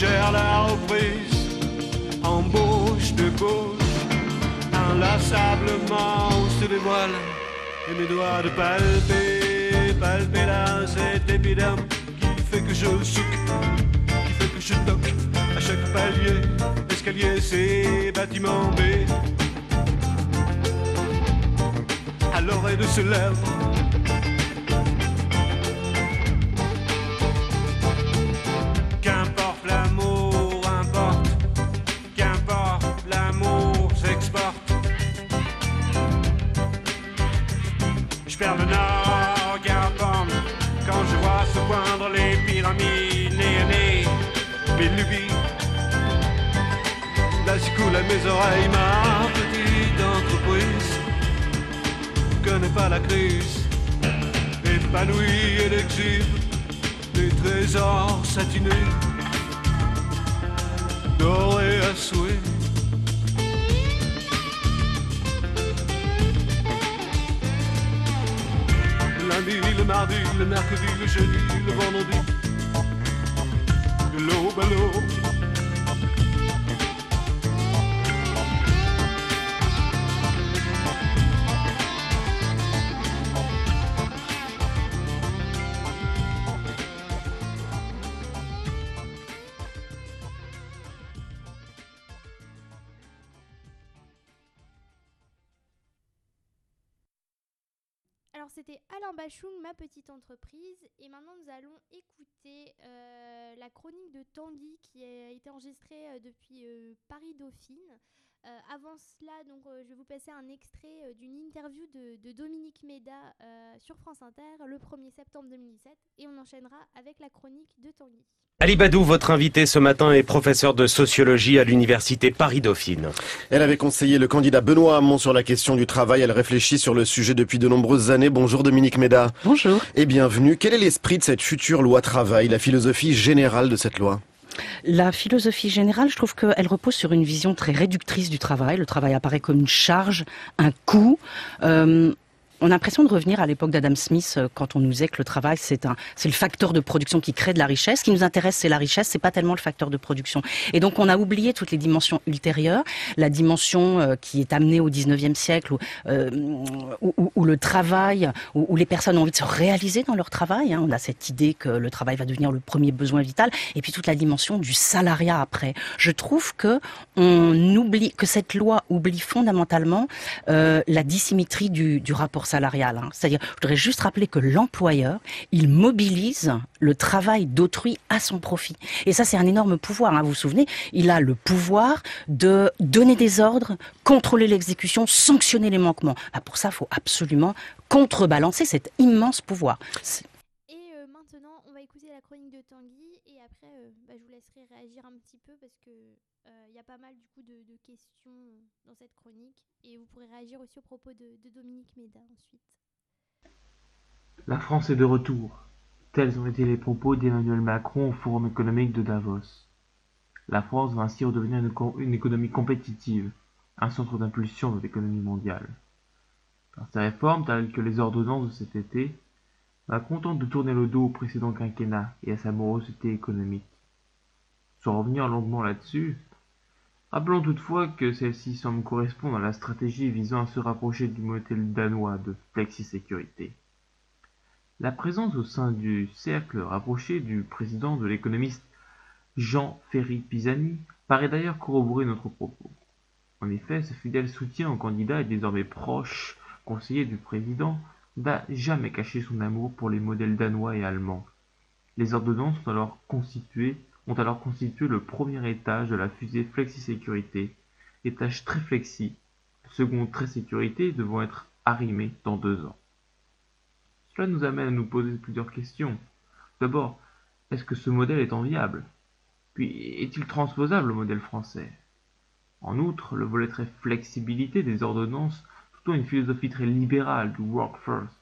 suggère la reprise, embauche de gauche, inlassablement se dévoile et mes doigts de palper, palper là cet épiderme qui fait que je souque qui fait que je toque à chaque palier, escalier, c'est bâtiment B. À l'oreille de ce lèvre. Perds le nord, garde quand je vois se poindre les pyramides néanées, mes lubies. Là j'écoule à mes oreilles ma petite entreprise connaît pas la crise, épanouie et l'exil des trésors satinés, dorés à souhait. Lundi, le mardi, le mercredi, le jeudi, le vendredi, de l'aube à l'aube. Ma petite entreprise. Et maintenant, nous allons écouter euh, la chronique de Tanguy qui a été enregistrée euh, depuis euh, Paris-Dauphine. Euh, avant cela, donc, euh, je vais vous passer un extrait euh, d'une interview de, de Dominique Méda euh, sur France Inter le 1er septembre 2017. Et on enchaînera avec la chronique de Tanguy. Ali Badou, votre invité ce matin est professeur de sociologie à l'université Paris-Dauphine. Elle avait conseillé le candidat Benoît Hamon sur la question du travail. Elle réfléchit sur le sujet depuis de nombreuses années. Bonjour Dominique Méda. Bonjour. Et bienvenue. Quel est l'esprit de cette future loi travail, la philosophie générale de cette loi? La philosophie générale, je trouve qu'elle repose sur une vision très réductrice du travail. Le travail apparaît comme une charge, un coût. Euh, on a l'impression de revenir à l'époque d'Adam Smith euh, quand on nous disait que le travail c'est un c'est le facteur de production qui crée de la richesse. Ce qui nous intéresse c'est la richesse, c'est pas tellement le facteur de production. Et donc on a oublié toutes les dimensions ultérieures, la dimension euh, qui est amenée au 19e siècle où, euh, où, où- le travail, où, les personnes ont envie de se réaliser dans leur travail. hein. On a cette idée que le travail va devenir le premier besoin vital, et puis toute la dimension du salariat après. Je trouve que on oublie que cette loi oublie fondamentalement la dissymétrie du, du rapport salarial. hein. C'est-à-dire, je voudrais juste rappeler que l'employeur, il mobilise le travail d'autrui à son profit. Et ça, c'est un énorme pouvoir. hein. Vous vous souvenez, il a le pouvoir de donner des ordres, contrôler l'exécution, sanctionner les manquements. Ah, pour ça, il faut absolument contrebalancer cet immense pouvoir. Et euh, maintenant, on va écouter la chronique de Tanguy et après, euh, bah, je vous laisserai réagir un petit peu parce que il y a pas mal du coup de, de questions euh, dans cette chronique et vous pourrez réagir aussi au propos de, de Dominique Méda ensuite. La France est de retour. Tels ont été les propos d'Emmanuel Macron au Forum économique de Davos. La France va ainsi redevenir une, une économie compétitive, un centre d'impulsion de l'économie mondiale. Par ses réformes, telles que les ordonnances de cet été, Macron tente de tourner le dos au précédent quinquennat et à sa morosité économique. Sans revenir longuement là-dessus, rappelons toutefois que celle-ci semble correspondre à la stratégie visant à se rapprocher du modèle danois de flexi-sécurité. La présence au sein du cercle rapproché du président de l'économiste Jean Ferry Pisani paraît d'ailleurs corroborer notre propos. En effet, ce fidèle soutien au candidat est désormais proche conseiller du président n'a jamais caché son amour pour les modèles danois et allemands. Les ordonnances ont alors constitué, ont alors constitué le premier étage de la fusée flexi-sécurité, étage très flexi, second très sécurité devant être arrimé dans deux ans. Cela nous amène à nous poser plusieurs questions. D'abord, est-ce que ce modèle est enviable? Puis, est-il transposable au modèle français? En outre, le volet très flexibilité des ordonnances plutôt une philosophie très libérale du work first.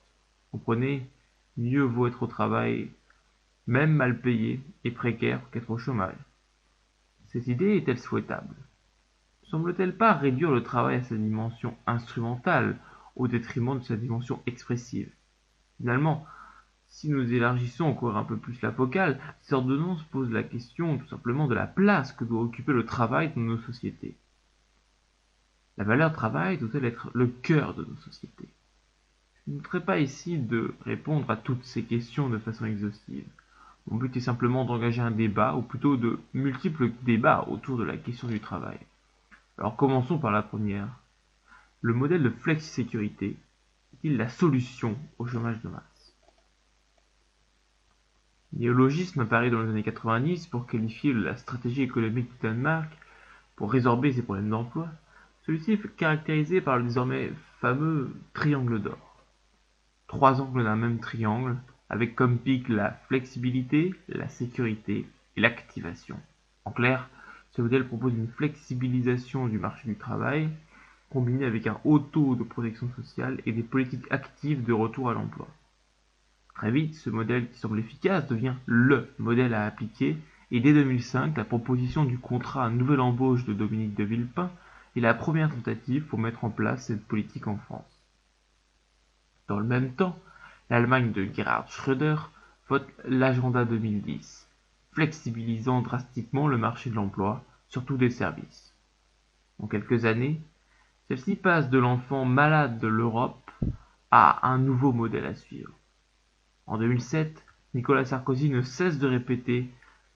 Comprenez, mieux vaut être au travail, même mal payé et précaire, qu'être au chômage. Cette idée est-elle souhaitable? Semble-t-elle pas réduire le travail à sa dimension instrumentale au détriment de sa dimension expressive? Finalement, si nous élargissons encore un peu plus la focale, ces ordonnances posent la question tout simplement de la place que doit occuper le travail dans nos sociétés. La valeur travail doit-elle être le cœur de nos sociétés? Je ne voudrais pas ici de répondre à toutes ces questions de façon exhaustive. Mon but est simplement d'engager un débat, ou plutôt de multiples débats autour de la question du travail. Alors commençons par la première. Le modèle de flexi-sécurité est-il la solution au chômage de masse? Néologisme apparu dans les années 90 pour qualifier la stratégie économique du Danemark pour résorber ses problèmes d'emploi. Celui-ci est caractérisé par le désormais fameux triangle d'or. Trois angles d'un même triangle, avec comme pic la flexibilité, la sécurité et l'activation. En clair, ce modèle propose une flexibilisation du marché du travail, combinée avec un haut taux de protection sociale et des politiques actives de retour à l'emploi. Très vite, ce modèle qui semble efficace devient LE modèle à appliquer, et dès 2005, la proposition du contrat à nouvelle embauche de Dominique de Villepin est la première tentative pour mettre en place cette politique en France. Dans le même temps, l'Allemagne de Gerhard Schröder vote l'agenda 2010, flexibilisant drastiquement le marché de l'emploi, surtout des services. En quelques années, celle-ci passe de l'enfant malade de l'Europe à un nouveau modèle à suivre. En 2007, Nicolas Sarkozy ne cesse de répéter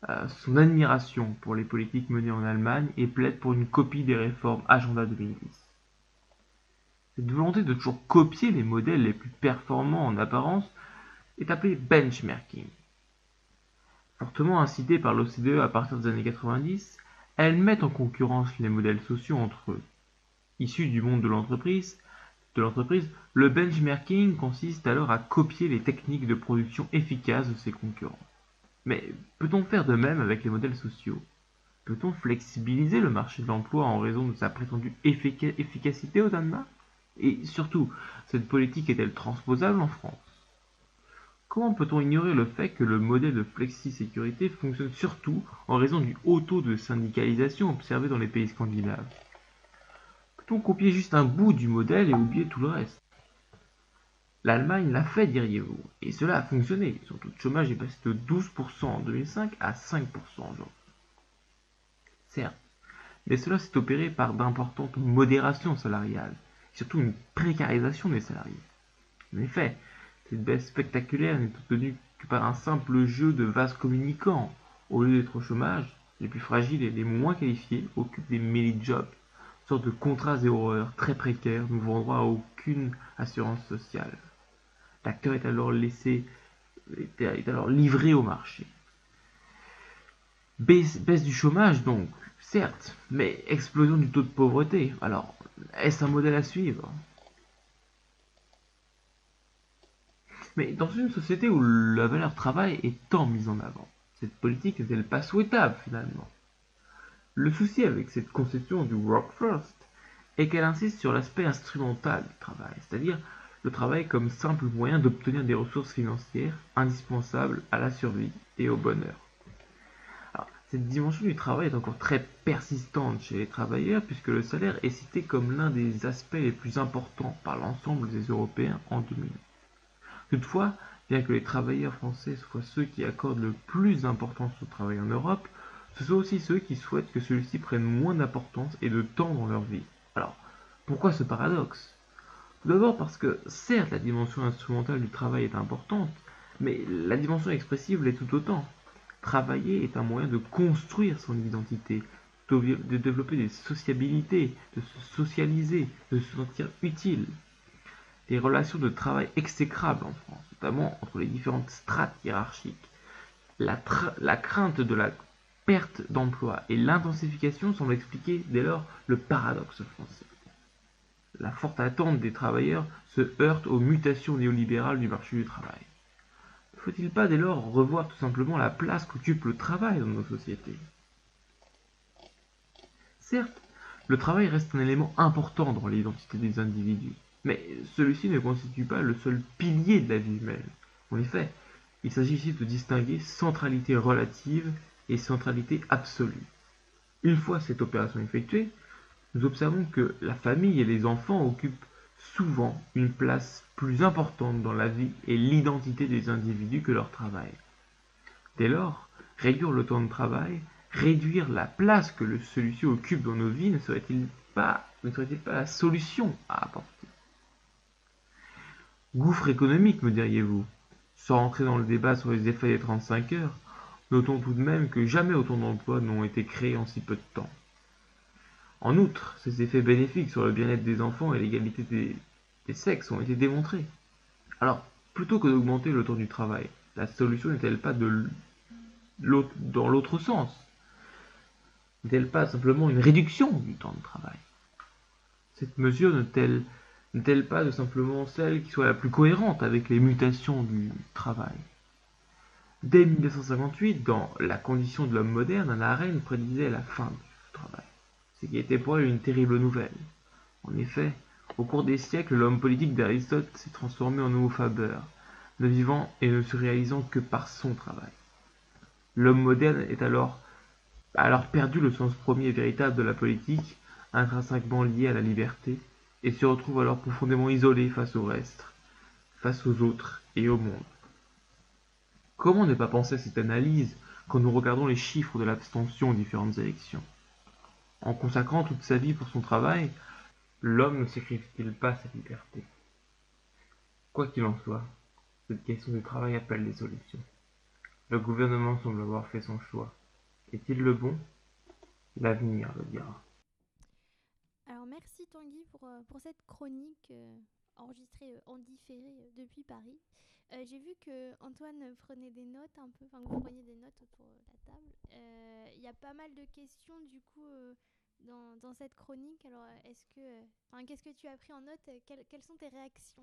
euh, son admiration pour les politiques menées en Allemagne et plaide pour une copie des réformes Agenda 2010. Cette volonté de toujours copier les modèles les plus performants en apparence est appelée benchmarking. Fortement incitée par l'OCDE à partir des années 90, elle met en concurrence les modèles sociaux entre eux. Issu du monde de l'entreprise, le benchmarking consiste alors à copier les techniques de production efficaces de ses concurrents. Mais peut-on faire de même avec les modèles sociaux? Peut-on flexibiliser le marché de l'emploi en raison de sa prétendue effica- efficacité au Danemark Et surtout, cette politique est-elle transposable en France? Comment peut-on ignorer le fait que le modèle de flexi-sécurité fonctionne surtout en raison du haut taux de syndicalisation observé dans les pays scandinaves? Peut-on copier juste un bout du modèle et oublier tout le reste? L'Allemagne l'a fait, diriez-vous, et cela a fonctionné. Son taux de chômage est passé de 12% en 2005 à 5% aujourd'hui. Certes, mais cela s'est opéré par d'importantes modérations salariales, surtout une précarisation des salariés. En effet, cette baisse spectaculaire n'est obtenue que par un simple jeu de vases communicants. Au lieu d'être au chômage, les plus fragiles et les moins qualifiés occupent des mini-jobs, sorte de contrats zéro heure très précaires, n'ouvrant droit à aucune assurance sociale. L'acteur est alors laissé, est alors livré au marché. Baisse, baisse du chômage donc, certes, mais explosion du taux de pauvreté. Alors, est-ce un modèle à suivre? Mais dans une société où la valeur travail est tant mise en avant, cette politique n'est-elle pas souhaitable finalement? Le souci avec cette conception du work first est qu'elle insiste sur l'aspect instrumental du travail, c'est-à-dire le travail comme simple moyen d'obtenir des ressources financières indispensables à la survie et au bonheur. Cette dimension du travail est encore très persistante chez les travailleurs puisque le salaire est cité comme l'un des aspects les plus importants par l'ensemble des Européens en 2000. Toutefois, bien que les travailleurs français soient ceux qui accordent le plus d'importance au travail en Europe, ce sont aussi ceux qui souhaitent que celui-ci prenne moins d'importance et de temps dans leur vie. Alors, pourquoi ce paradoxe? Tout d'abord parce que, certes, la dimension instrumentale du travail est importante, mais la dimension expressive l'est tout autant. Travailler est un moyen de construire son identité, de développer des sociabilités, de se socialiser, de se sentir utile des relations de travail exécrables en France, notamment entre les différentes strates hiérarchiques. La, la crainte de la perte d'emploi et l'intensification semblent expliquer dès lors le paradoxe français. La forte attente des travailleurs se heurte aux mutations néolibérales du marché du travail. Faut-il pas dès lors revoir tout simplement la place qu'occupe le travail dans nos sociétés? Certes, le travail reste un élément important dans l'identité des individus. Mais celui-ci ne constitue pas le seul pilier de la vie humaine. En effet, il s'agit ici de distinguer centralité relative et centralité absolue. Une fois cette opération effectuée, nous observons que la famille et les enfants occupent souvent une place plus importante dans la vie et l'identité des individus que leur travail. Dès lors, réduire le temps de travail, réduire la place que celui-ci occupe dans nos vies ne serait-il pas, la solution à apporter? Gouffre économique, me diriez-vous. Sans rentrer dans le débat sur les effets des 35 heures, notons tout de même que jamais autant d'emplois n'ont été créés en si peu de temps. En outre, ces effets bénéfiques sur le bien-être des enfants et l'égalité des, sexes ont été démontrés. Alors, plutôt que d'augmenter le temps du travail, la solution n'est-elle pas dans l'autre sens? N'est-elle pas simplement une réduction du temps de travail? Cette mesure n'est-elle pas de simplement celle qui soit la plus cohérente avec les mutations du travail? Dès 1958, dans La condition de l'homme moderne, Anna Arendt prédisait la fin du travail, ce qui était pour elle une terrible nouvelle. En effet, au cours des siècles, l'homme politique d'Aristote s'est transformé en homo faber, ne vivant et ne se réalisant que par son travail. L'homme moderne est alors, a alors perdu le sens premier et véritable de la politique, intrinsèquement lié à la liberté, et se retrouve alors profondément isolé face au reste, face aux autres et au monde. Comment ne pas penser à cette analyse quand nous regardons les chiffres de l'abstention aux différentes élections? En consacrant toute sa vie pour son travail, l'homme ne sacrifie-t-il pas sa liberté? Quoi qu'il en soit, cette question du travail appelle des solutions. Le gouvernement semble avoir fait son choix. Est-il le bon? L'avenir le dira. Alors merci Tanguy pour euh, cette chronique euh, enregistrée euh, en différé depuis Paris. Euh, J'ai vu que Antoine prenait des notes un peu, enfin vous preniez des notes autour de la table. Euh, Il y a pas mal de questions du coup euh, dans, dans cette chronique. Alors est-ce que, enfin qu'est-ce que tu as pris en note? Quelles, sont tes réactions?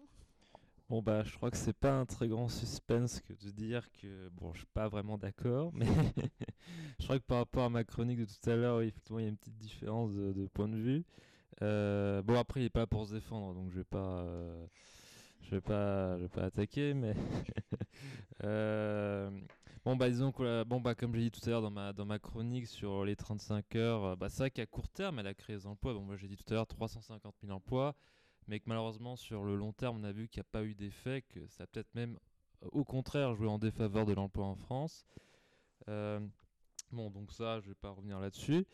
Bon bah je crois que c'est pas un très grand suspense que de dire que bon je suis pas vraiment d'accord mais je crois que par rapport à ma chronique de tout à l'heure effectivement il y a une petite différence de, point de vue. Bon après il est pas pour se défendre donc je vais pas je vais pas je vais pas attaquer mais euh, bon bah disons que bon bah comme j'ai dit tout à l'heure dans ma dans ma chronique sur les 35 heures euh, bah c'est vrai qu'à court terme elle a créé des emplois bon moi j'ai dit tout à l'heure 350 000 emplois mais que malheureusement sur le long terme on a vu qu'il n'y a pas eu d'effet, que ça a peut-être même euh, au contraire joué en défaveur de l'emploi en France. Bon donc ça je vais pas revenir là-dessus.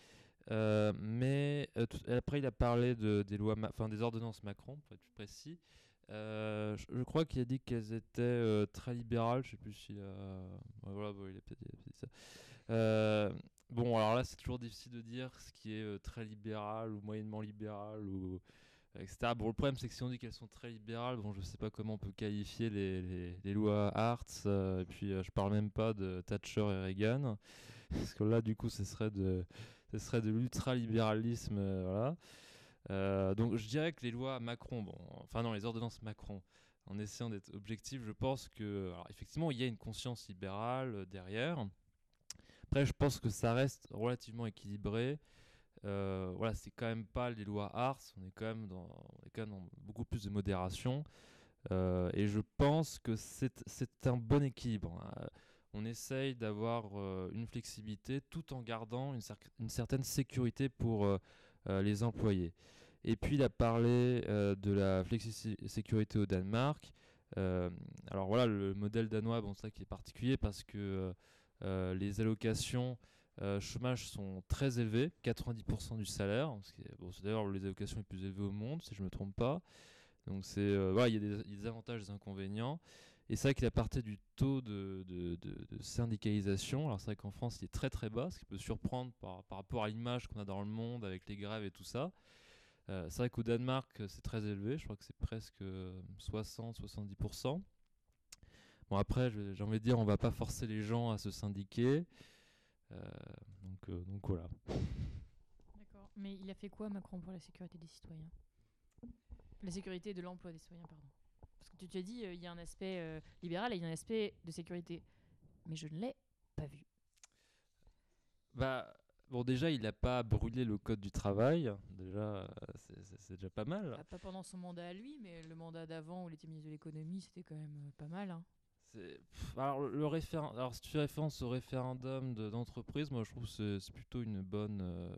Mais après il a parlé de, des lois, enfin des ordonnances Macron pour être plus précis. Euh, je, crois qu'il a dit qu'elles étaient euh, très libérales, je sais plus s'il a... voilà, bon, il a peut-être dit ça. Euh, bon alors là c'est toujours difficile de dire ce qui est très libéral ou moyennement libéral ou etc. Bon, le problème, c'est que si on dit qu'elles sont très libérales, bon, je sais pas comment on peut qualifier les, lois Hartz, et puis je parle même pas de Thatcher et Reagan, parce que là, du coup, ce serait de, ce serait de l'ultralibéralisme, voilà. Euh, donc, je dirais que les lois Macron, bon, enfin non, les ordonnances Macron, en essayant d'être objectif, je pense que, effectivement, il y a une conscience libérale euh, derrière. Après, je pense que ça reste relativement équilibré. Euh, voilà, c'est quand même pas les lois Ars, on est quand même dans, on est quand même dans beaucoup plus de modération. Euh, et je pense que c'est un bon équilibre. hein. On essaye d'avoir une flexibilité tout en gardant une, cer- une certaine sécurité pour les employés. Et puis il a parlé euh, de la flexi-sécurité au Danemark. Euh, alors voilà, le modèle danois, c'est ça qui est particulier parce que euh, euh, les allocations euh, chômage sont très élevées, 90% du salaire. ce qui est- bon, c'est d'ailleurs les allocations les plus élevées au monde, si je ne me trompe pas. Donc c'est euh, voilà, il y a des avantages et des inconvénients. Et c'est vrai qu'il a parté du taux de, syndicalisation. Alors c'est vrai qu'en France, il est très très bas, ce qui peut surprendre par, rapport à l'image qu'on a dans le monde avec les grèves et tout ça. Euh, c'est vrai qu'au Danemark, c'est très élevé. Je crois que c'est presque 60-70%. Bon après, j'ai envie de dire, on va pas forcer les gens à se syndiquer. Euh, donc, euh, donc voilà. D'accord. Mais il a fait quoi, Macron, pour la sécurité des citoyens? La sécurité de l'emploi des citoyens, pardon. Que tu t'as dit, il y a un aspect euh, libéral et il y a un aspect de sécurité. Mais je ne l'ai pas vu. Bah, bon, déjà, il n'a pas brûlé le code du travail. Déjà, euh, c'est- déjà pas mal. Ah, Pas pendant son mandat à lui, mais le mandat d'avant où il était ministre de l'économie, c'était quand même euh, pas mal. hein. Alors, le référend... Alors, si tu fais référence au référendum de- d'entreprise, moi, je trouve que c'est- plutôt une bonne, euh,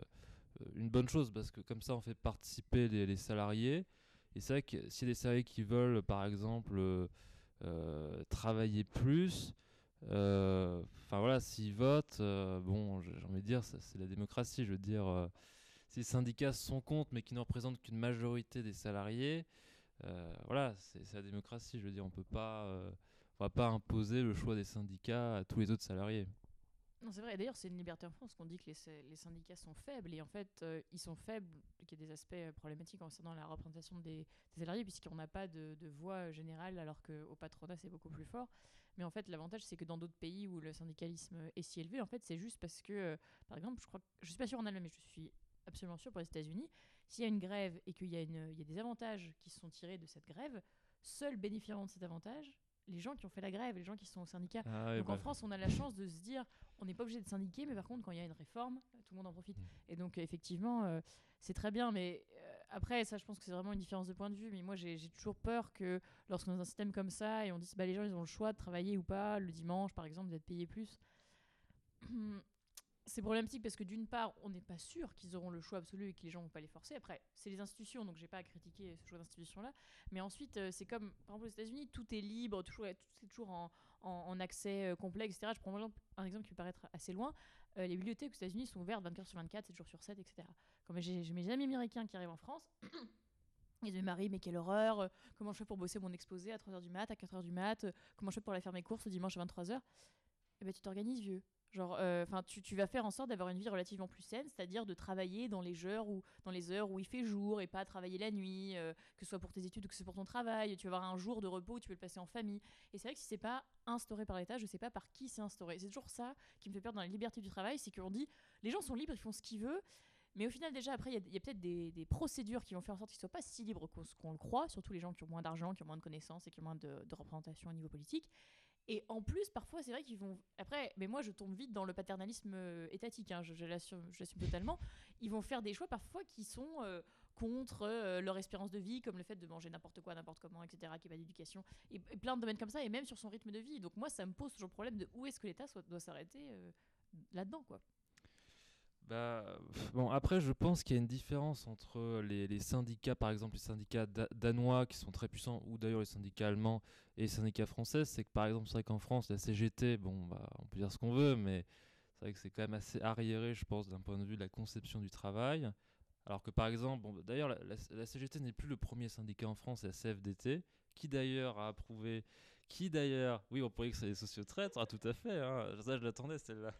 une bonne chose parce que comme ça, on fait participer les, les salariés. Et c'est vrai que s'il y a des salariés qui veulent, par exemple, euh, euh, travailler plus, euh, enfin voilà, s'ils votent, bon, j'ai envie de dire, c'est la démocratie. Je veux dire, si les syndicats sont contre, mais qui ne représentent qu'une majorité des salariés, voilà, c'est la démocratie. Je veux dire, on peut pas, on va pas imposer le choix des syndicats à tous les autres salariés. Non, c'est vrai. D'ailleurs, c'est une liberté en France qu'on dit que les, sy- les syndicats sont faibles. Et en fait, euh, ils sont faibles, qu'il y a des aspects euh, problématiques concernant la représentation des, des salariés, puisqu'on n'a pas de, de voix euh, générale, alors qu'au patronat, c'est beaucoup plus fort. Mais en fait, l'avantage, c'est que dans d'autres pays où le syndicalisme est si élevé, en fait, c'est juste parce que, euh, par exemple, je crois, que- je suis pas sûre en Allemagne, mais je suis absolument sûre pour les États-Unis, s'il y a une grève et qu'il y, a une- il y a des avantages qui sont tirés de cette grève, seuls bénéficieront de cet avantage les gens qui ont fait la grève, les gens qui sont au syndicat. Ah Donc en bah. France, on a la chance de se dire, on n'est pas obligé de syndiquer, mais par contre, quand il y a une réforme, tout le monde en profite. Et donc, effectivement, euh, c'est très bien, mais euh, après, ça, je pense que c'est vraiment une différence de point de vue. Mais moi, j'ai toujours peur que lorsqu'on est dans un système comme ça et on dit, bah, les gens, ils ont le choix de travailler ou pas le dimanche, par exemple, d'être payés plus. C'est problématique parce que d'une part, on n'est pas sûr qu'ils auront le choix absolu et que les gens vont pas les forcer. Après, c'est les institutions, donc j'ai pas à critiquer ce choix d'institution-là. Mais ensuite, euh, c'est comme, par exemple, aux États-Unis, tout est libre, toujours, tout est toujours en, en, accès euh, complet, etc. Je prends par exemple un exemple qui peut paraître assez loin. Euh, les bibliothèques aux États-Unis sont ouvertes 24 sur 24, 7 jours sur 7, etc. Comme j'ai mes amis américains qui arrivent en France, ils disent Marie, mais quelle horreur, euh, comment je fais pour bosser mon exposé à 3h du mat, à 4h du mat, comment je fais pour aller faire mes courses le dimanche à 23h Eh ben, tu t'organises, vieux. Genre, euh, enfin, tu, tu vas faire en sorte d'avoir une vie relativement plus saine, c'est-à-dire de travailler dans les heures où, dans les heures où il fait jour et pas travailler la nuit, euh, que ce soit pour tes études ou que ce soit pour ton travail. Tu vas avoir un jour de repos où tu peux le passer en famille. Et c'est vrai que si c'est pas instauré par l'État, je sais pas par qui c'est instauré. C'est toujours ça qui me fait peur dans la liberté du travail, c'est qu'on dit les gens sont libres, ils font ce qu'ils veulent. Mais au final, déjà, après, il y a, peut-être des, des procédures qui vont faire en sorte qu'ils ne soient pas si libres qu'on qu'on le croit, surtout les gens qui ont moins d'argent, qui ont moins de connaissances et qui ont moins de, de représentation au niveau politique. Et en plus, parfois, c'est vrai qu'ils vont. Après, mais moi, je tombe vite dans le paternalisme euh, étatique, hein, je, l'assume totalement. Ils vont faire des choix parfois qui sont euh, contre euh, leur espérance de vie, comme le fait de manger n'importe quoi, n'importe comment, etc., qui n'est pas d'éducation, et, et plein de domaines comme ça, et même sur son rythme de vie. Donc, moi, ça me pose toujours problème de où est-ce que l'État doit s'arrêter là-dedans, quoi. Bah, bon, après, je pense qu'il y a une différence entre les, syndicats, par exemple, les syndicats da- danois qui sont très puissants, ou d'ailleurs les syndicats allemands et les syndicats français. C'est que, par exemple, c'est vrai qu'en France, la CGT, bon, bah, on peut dire ce qu'on veut, mais c'est vrai que c'est quand même assez arriéré, je pense, d'un point de vue de la conception du travail. Alors que, par exemple, bon, d'ailleurs, la, CGT n'est plus le premier syndicat en France, c'est la CFDT, qui d'ailleurs a approuvé. Qui d'ailleurs, oui, on pourrait que c'est les sociotraîtres, ah, tout à fait, hein, ça je l'attendais celle-là.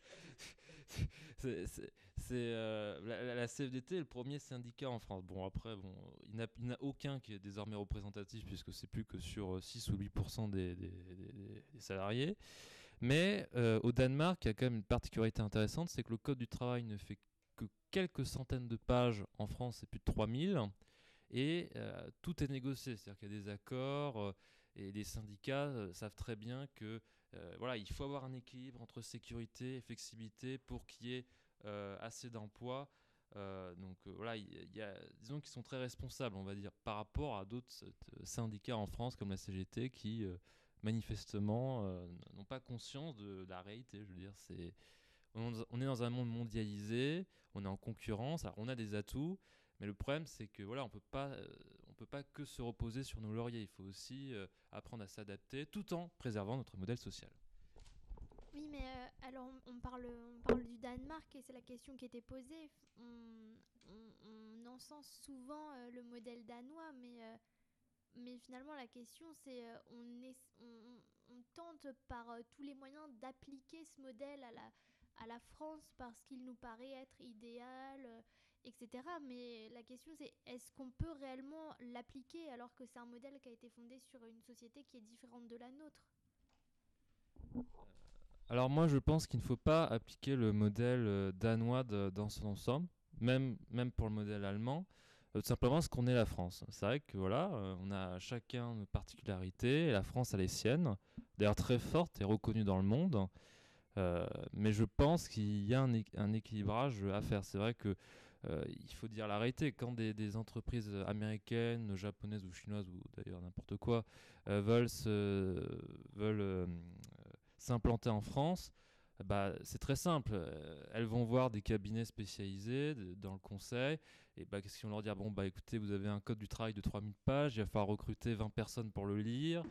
c'est euh, la, CFDT est le premier syndicat en France. Bon, après, bon, il n'a il n'a aucun qui est désormais représentatif, puisque c'est plus que sur euh, 6 ou 8% des, des- salariés. Mais euh, au Danemark, il y a quand même une particularité intéressante, c'est que le Code du travail ne fait que quelques centaines de pages. En France, c'est plus de 3000. Et euh, tout est négocié, c'est-à-dire qu'il y a des accords euh, et les syndicats euh, savent très bien que euh, voilà, il faut avoir un équilibre entre sécurité et flexibilité pour qu'il y ait euh, assez d'emplois. Euh, donc euh, voilà, il y, a- disons qu'ils sont très responsables, on va dire, par rapport à d'autres euh, syndicats en France comme la CGT qui euh, manifestement euh, n'ont pas conscience de, la réalité. Je veux dire, c'est on, est dans un monde mondialisé, on est en concurrence, alors on a des atouts, mais le problème c'est que voilà, on peut pas, euh, on peut pas que se reposer sur nos lauriers. Il faut aussi euh, apprendre à s'adapter, tout en préservant notre modèle social. Oui, mais euh, alors on, parle, du Danemark et c'est la question qui était posée. On, on, on encense souvent euh, le modèle danois, mais, euh, mais finalement la question c'est on, tente par tous les moyens d'appliquer ce modèle à la, à la France parce qu'il nous paraît être idéal, etc. Mais la question c'est est-ce qu'on peut réellement l'appliquer alors que c'est un modèle qui a été fondé sur une société qui est différente de la nôtre? Alors moi je pense qu'il ne faut pas appliquer le modèle euh, danois dans son ensemble, même, même pour le modèle allemand, euh, tout simplement parce qu'on est la France. C'est vrai que voilà, euh, on a chacun nos particularités, la France a les siennes, d'ailleurs très forte et reconnue dans le monde. Mais je pense qu'il y a un, équ- un équilibrage à faire. C'est vrai que il faut dire la réalité. Quand des, entreprises américaines, japonaises ou chinoises ou d'ailleurs n'importe quoi veulent se- veulent s'implanter en France, bah, c'est très simple. Euh, Elles vont voir des cabinets spécialisés dans le conseil. Et bah, qu'est-ce qu'ils vont leur dire? Bon, bah, écoutez, vous avez un code du travail de 3000 pages, il va falloir recruter 20 personnes pour le lire.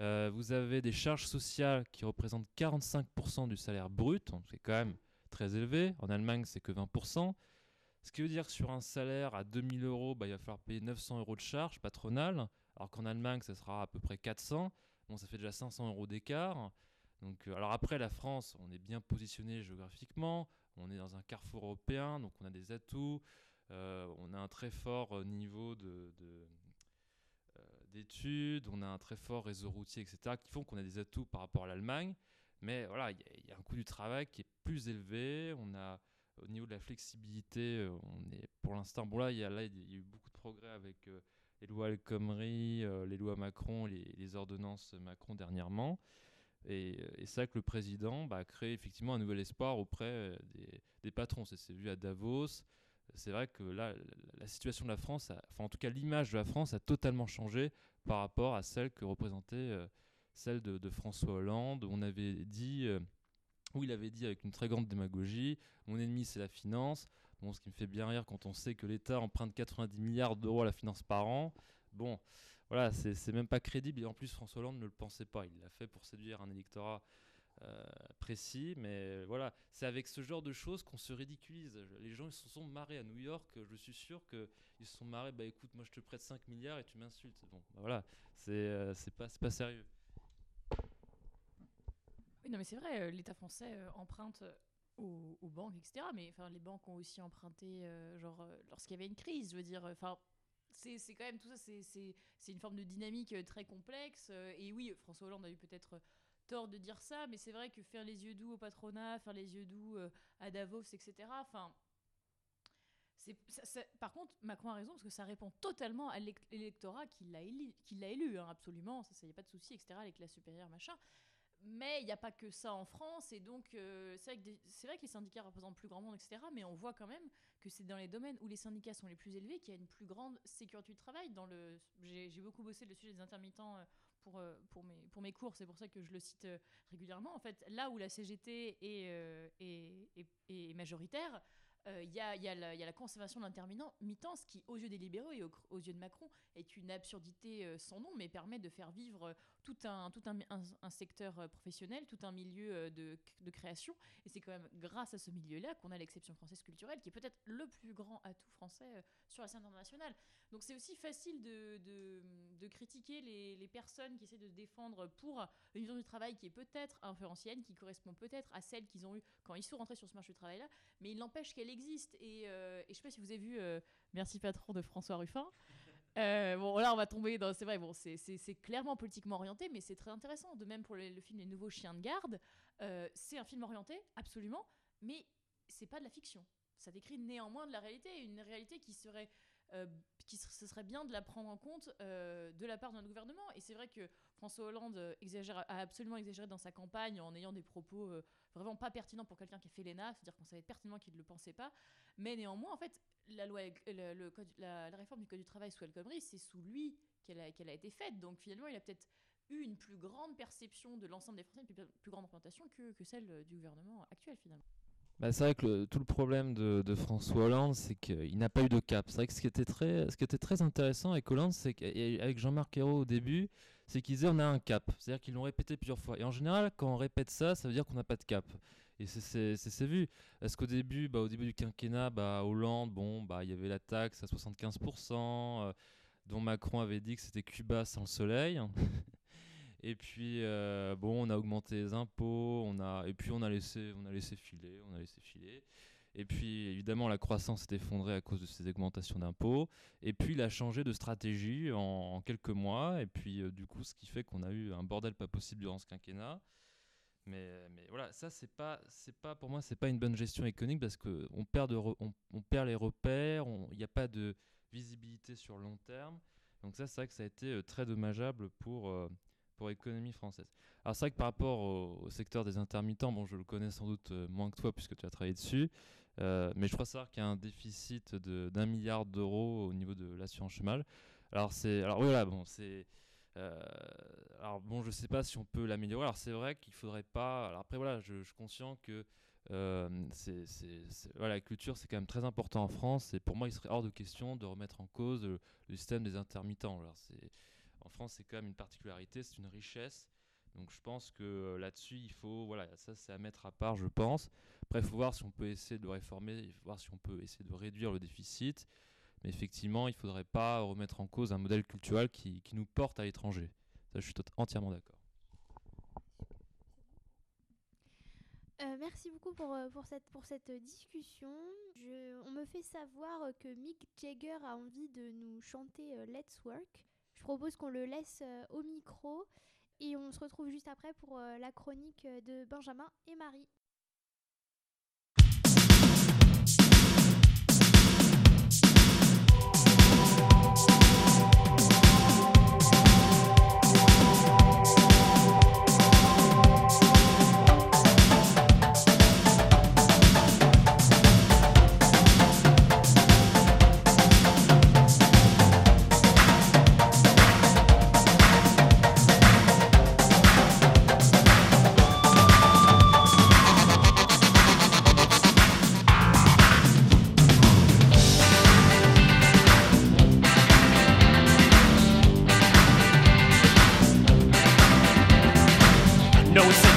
Euh, vous avez des charges sociales qui représentent 45% du salaire brut, c'est quand même très élevé. En Allemagne, c'est que 20%. Ce qui veut dire que sur un salaire à 2000 euros, bah, il va falloir payer 900 euros de charges patronales, alors qu'en Allemagne, ça sera à peu près 400. Bon, ça fait déjà 500 euros d'écart. Euh, alors après, la France, on est bien positionné géographiquement, on est dans un carrefour européen, donc on a des atouts, euh, on a un très fort euh, niveau de, de, d'études, on a un très fort réseau routier, etc., qui font qu'on a des atouts par rapport à l'Allemagne. Mais voilà, il y, a- un coût du travail qui est plus élevé. On a, au niveau de la flexibilité, on est pour l'instant, bon là, il y a, eu beaucoup de progrès avec les lois El Khomri, les lois Macron, les ordonnances Macron dernièrement. Et, c'est vrai que le président bah, a créé effectivement un nouvel espoir auprès euh, des, patrons. Ça s'est vu à Davos. C'est vrai que là, la, situation de la France, enfin en tout cas l'image de la France a totalement changé par rapport à celle que représentait euh, celle de, de François Hollande. On avait dit, euh, où il avait dit avec une très grande démagogie, mon ennemi c'est la finance. Bon, ce qui me fait bien rire quand on sait que l'État emprunte 90 milliards d'euros à la finance par an. Bon, voilà, c'est même pas crédible. Et en plus, François Hollande ne le pensait pas. Il l'a fait pour séduire un électorat euh, précis. Mais voilà, c'est avec ce genre de choses qu'on se ridiculise. Les gens ils se sont marrés à New York. Je suis sûr qu'ils se sont marrés. Bah écoute, moi je te prête 5 milliards et tu m'insultes. Bon, bah, voilà, c'est euh, c'est pas, sérieux. Oui, non, mais c'est vrai, euh, l'État français emprunte aux, aux banques, etc. Mais les banques ont aussi emprunté, genre, lorsqu'il y avait une crise, je veux dire. Enfin, c'est quand même tout ça, c'est- une forme de dynamique euh, très complexe. euh, et oui, François Hollande a eu peut-être euh, tort de dire ça, mais c'est vrai que faire les yeux doux au patronat, faire les yeux doux à Davos, etc. Enfin. ça- par contre, Macron a raison parce que ça répond totalement à l'élec- l'électorat qui l'a élu, qui l'a élu hein, absolument. Ça, il n'y a pas de souci, etc. Les classes supérieures, machin. Mais il n'y a pas que ça en France, et donc euh, c'est vrai, que les syndicats représentent plus grand monde, etc. Mais on voit quand même que c'est dans les domaines où les syndicats sont les plus élevés qu'il y a une plus grande sécurité du travail. Dans le, j'ai beaucoup bossé le sujet des intermittents euh, pour, euh, pour, mes, pour mes cours, c'est pour ça que je le cite régulièrement. En fait, là où la CGT est, est- est majoritaire, euh, il y, a, il y il y a la conservation d'intermittents, ce qui, aux yeux des libéraux et aux, aux yeux de Macron, est une absurdité euh, sans nom, mais permet de faire vivre euh, tout un, tout un, un- un secteur euh, professionnel, tout un milieu euh, de, de création. Et c'est quand même grâce à ce milieu-là qu'on a l'exception française culturelle, qui est peut-être le plus grand atout français euh, sur la scène internationale. Donc c'est aussi facile de, de, de critiquer les, les personnes qui essaient de défendre pour une vision du travail qui est peut-être ancienne, qui correspond peut-être à celle qu'ils ont eue quand ils sont rentrés sur ce marché du travail-là, mais il n'empêche qu'elle existe. Et, euh, et je sais pas si vous avez vu euh, Merci Patron de François Ruffin. Euh, bon, là, on va tomber dans. C'est vrai, bon, c'est- clairement politiquement orienté, mais c'est très intéressant. De même pour le, le film Les Nouveaux Chiens de Garde, euh, c'est un film orienté, absolument, mais c'est pas de la fiction. Ça décrit néanmoins de la réalité, une réalité qui serait. qui ce serait bien de la prendre en compte de la part notre gouvernement. Et c'est vrai que François Hollande euh, a absolument exagéré dans sa campagne en ayant des propos euh, vraiment pas pertinents pour quelqu'un qui a fait l'ENA, c'est-à-dire qu'on savait pertinemment qu'il ne le pensait pas. Mais néanmoins, en fait, la, loi, la, réforme du Code du travail sous El Khomri, c'est sous lui qu'elle a, été faite. Donc finalement, il a peut-être eu une plus grande perception de l'ensemble des Français, une plus, grande représentation que, celle du gouvernement actuel finalement. Bah, c'est vrai que tout le problème de, de François Hollande, c'est qu'il n'a pas eu de cap. C'est vrai que ce qui était très, ce qui était très intéressant avec Hollande, c'est qu'avec Jean-Marc Ayrault au début, c'est qu'ils disaient on a un cap. C'est-à-dire qu'ils l'ont répété plusieurs fois. Et en général, quand on répète ça, ça veut dire qu'on n'a pas de cap. Et c'est- vu. Parce qu'au début, bah, au début du quinquennat, bah, Hollande, bon, bah, il y avait la taxe à 75%, euh, dont Macron avait dit que c'était Cuba sans le soleil. Et puis euh, bon, on a augmenté les impôts, et puis on a laissé filer, on a laissé filer. Et puis évidemment la croissance s'est effondrée à cause de ces augmentations d'impôts. Et puis il a changé de stratégie en, quelques mois. Et puis euh, du coup, ce qui fait qu'on a eu un bordel pas possible durant ce quinquennat. Mais, voilà, ça c'est pas pour moi c'est pas une bonne gestion économique parce que on perd les repères, il n'y a pas de visibilité sur le long terme. Donc ça c'est vrai que ça a été euh, très dommageable pour euh, pour l'économie française. Alors c'est vrai que par rapport au, secteur des intermittents, bon je le connais sans doute euh, moins que toi puisque tu as travaillé dessus, euh, mais je crois savoir qu'il y a un déficit d'un milliard d'euros au niveau de l'assurance chômage. Alors c'est alors voilà bon c'est euh, alors bon, je sais pas si on peut l'améliorer. Alors c'est vrai qu'il faudrait pas. Alors après voilà, je, suis conscient que la culture c'est quand même très important en France. Et pour moi, il serait hors de question de remettre en cause le, le système des intermittents. Alors c'est en France, c'est quand même une particularité, c'est une richesse. Donc je pense que euh, là-dessus, il faut voilà, ça c'est à mettre à part, je pense. Après, il faut voir si on peut essayer de réformer, il faut voir si on peut essayer de réduire le déficit. Mais effectivement, il ne faudrait pas remettre en cause un modèle culturel qui, qui nous porte à l'étranger. Ça, je suis entièrement d'accord. Euh, merci beaucoup pour, euh, pour, cette, pour cette discussion. On me fait savoir que Mick Jagger a envie de nous chanter Let's Work. Je propose qu'on le laisse au micro et on se retrouve juste après pour euh, la chronique euh, de Benjamin et Marie. No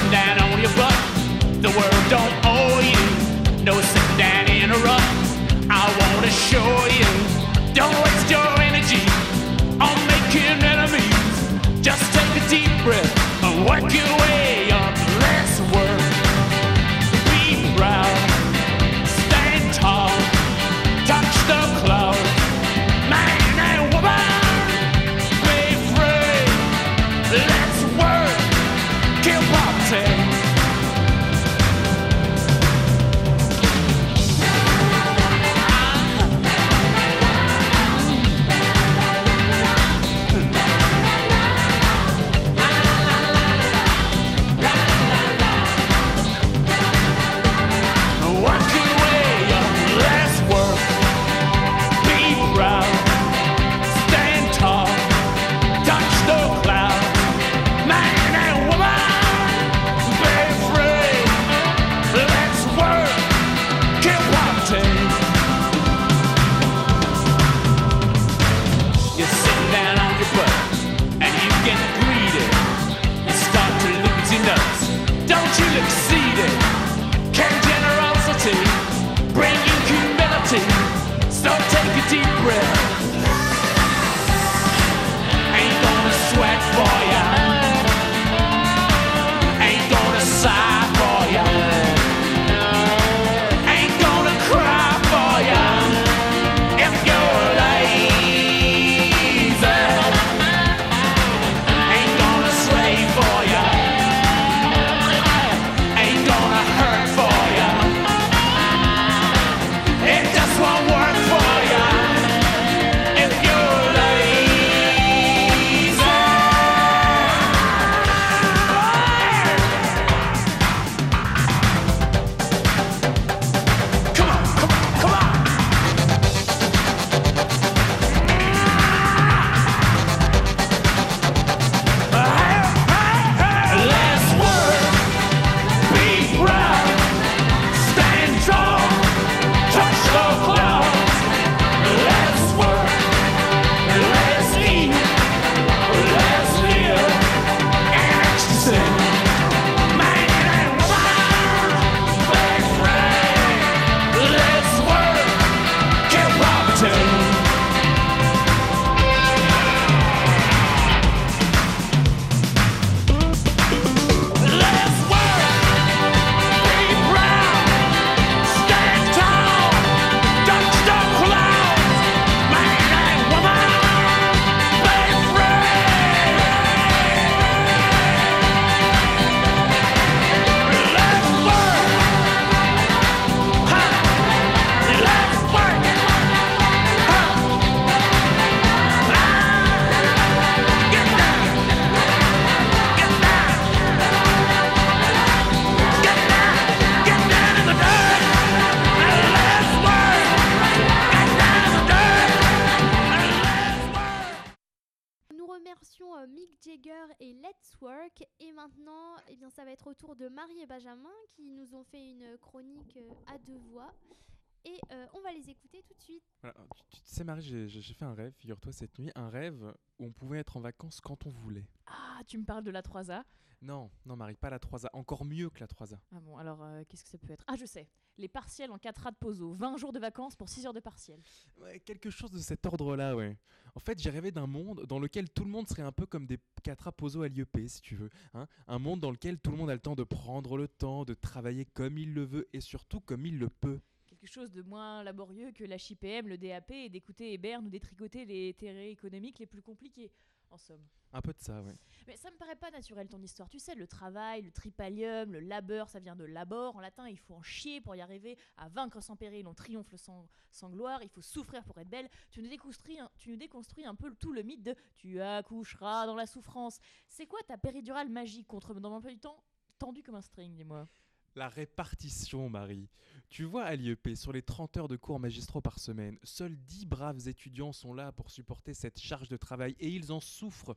les écouter tout de suite. Voilà, tu, tu sais Marie, j'ai fait un rêve, figure-toi cette nuit, un rêve où on pouvait être en vacances quand on voulait. Ah, tu me parles de la 3A Non, non Marie, pas la 3A, encore mieux que la 3A. Ah bon, alors euh, qu'est-ce que ça peut être? Ah, je sais. Les partiels en 4A de Pozo. 20 jours de vacances pour 6 heures de partiel. Ouais, quelque chose de cet ordre-là, ouais. En fait, j'ai rêvé d'un monde dans lequel tout le monde serait un peu comme des catraposos à l'IEP, si tu veux. hein. Un monde dans lequel tout le monde a le temps de prendre le temps, de travailler comme il le veut et surtout comme il le peut. Quelque chose de moins laborieux que la HIPM, le DAP et d'écouter Hébert nous détricoter les théories économiques les plus compliquées, en somme. Un peu de ça, ouais. Mais ça me paraît pas naturel ton histoire. Tu sais, le travail, le tripalium, le labeur, ça vient de labor. En latin, il faut en chier pour y arriver. À vaincre sans péril, on triomphe sans, sans gloire. Il faut souffrir pour être belle. Tu nous déconstruis, un- tu nous déconstruis un peu tout le mythe de tu accoucheras dans la souffrance. C'est quoi ta péridurale magique contre dans mon emploi du temps tendu comme un string, dis-moi? La répartition, Marie. Tu vois, à l'IEP, sur les 30 heures de cours magistraux par semaine, seuls 10 braves étudiants sont là pour supporter cette charge de travail et ils en souffrent.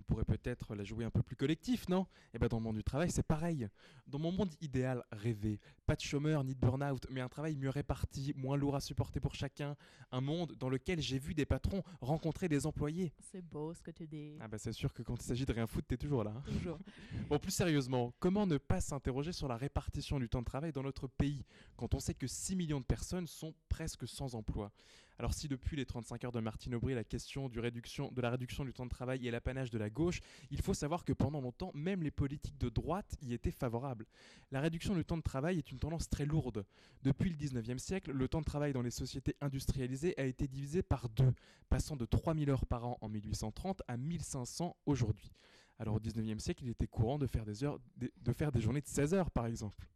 On pourrait peut-être la jouer un peu plus collectif, non? Et ben dans le monde du travail, c'est pareil. Dans mon monde idéal rêvé, pas de chômeurs ni de burn-out, mais un travail mieux réparti, moins lourd à supporter pour chacun, un monde dans lequel j'ai vu des patrons rencontrer des employés. C'est beau ce que tu dis. Ah bah c'est sûr que quand il s'agit de rien foutre, t'es toujours là. hein. Toujours. Bon, plus sérieusement, comment ne pas s'interroger sur la répartition du temps de travail dans notre pays quand on sait que 6 millions de personnes sont presque sans emploi? Alors si depuis les 35 heures de Martine Aubry, la question de la réduction du temps de travail est l'apanage de la gauche, il faut savoir que pendant longtemps, même les politiques de droite y étaient favorables. La réduction du temps de travail est une tendance très lourde. Depuis le 19e siècle, le temps de travail dans les sociétés industrialisées a été divisé par deux, passant de 3000 heures par an en 1830 à 1500 aujourd'hui. Alors au 19e siècle, il était courant de faire des, heures, de faire des journées de 16 heures, par exemple.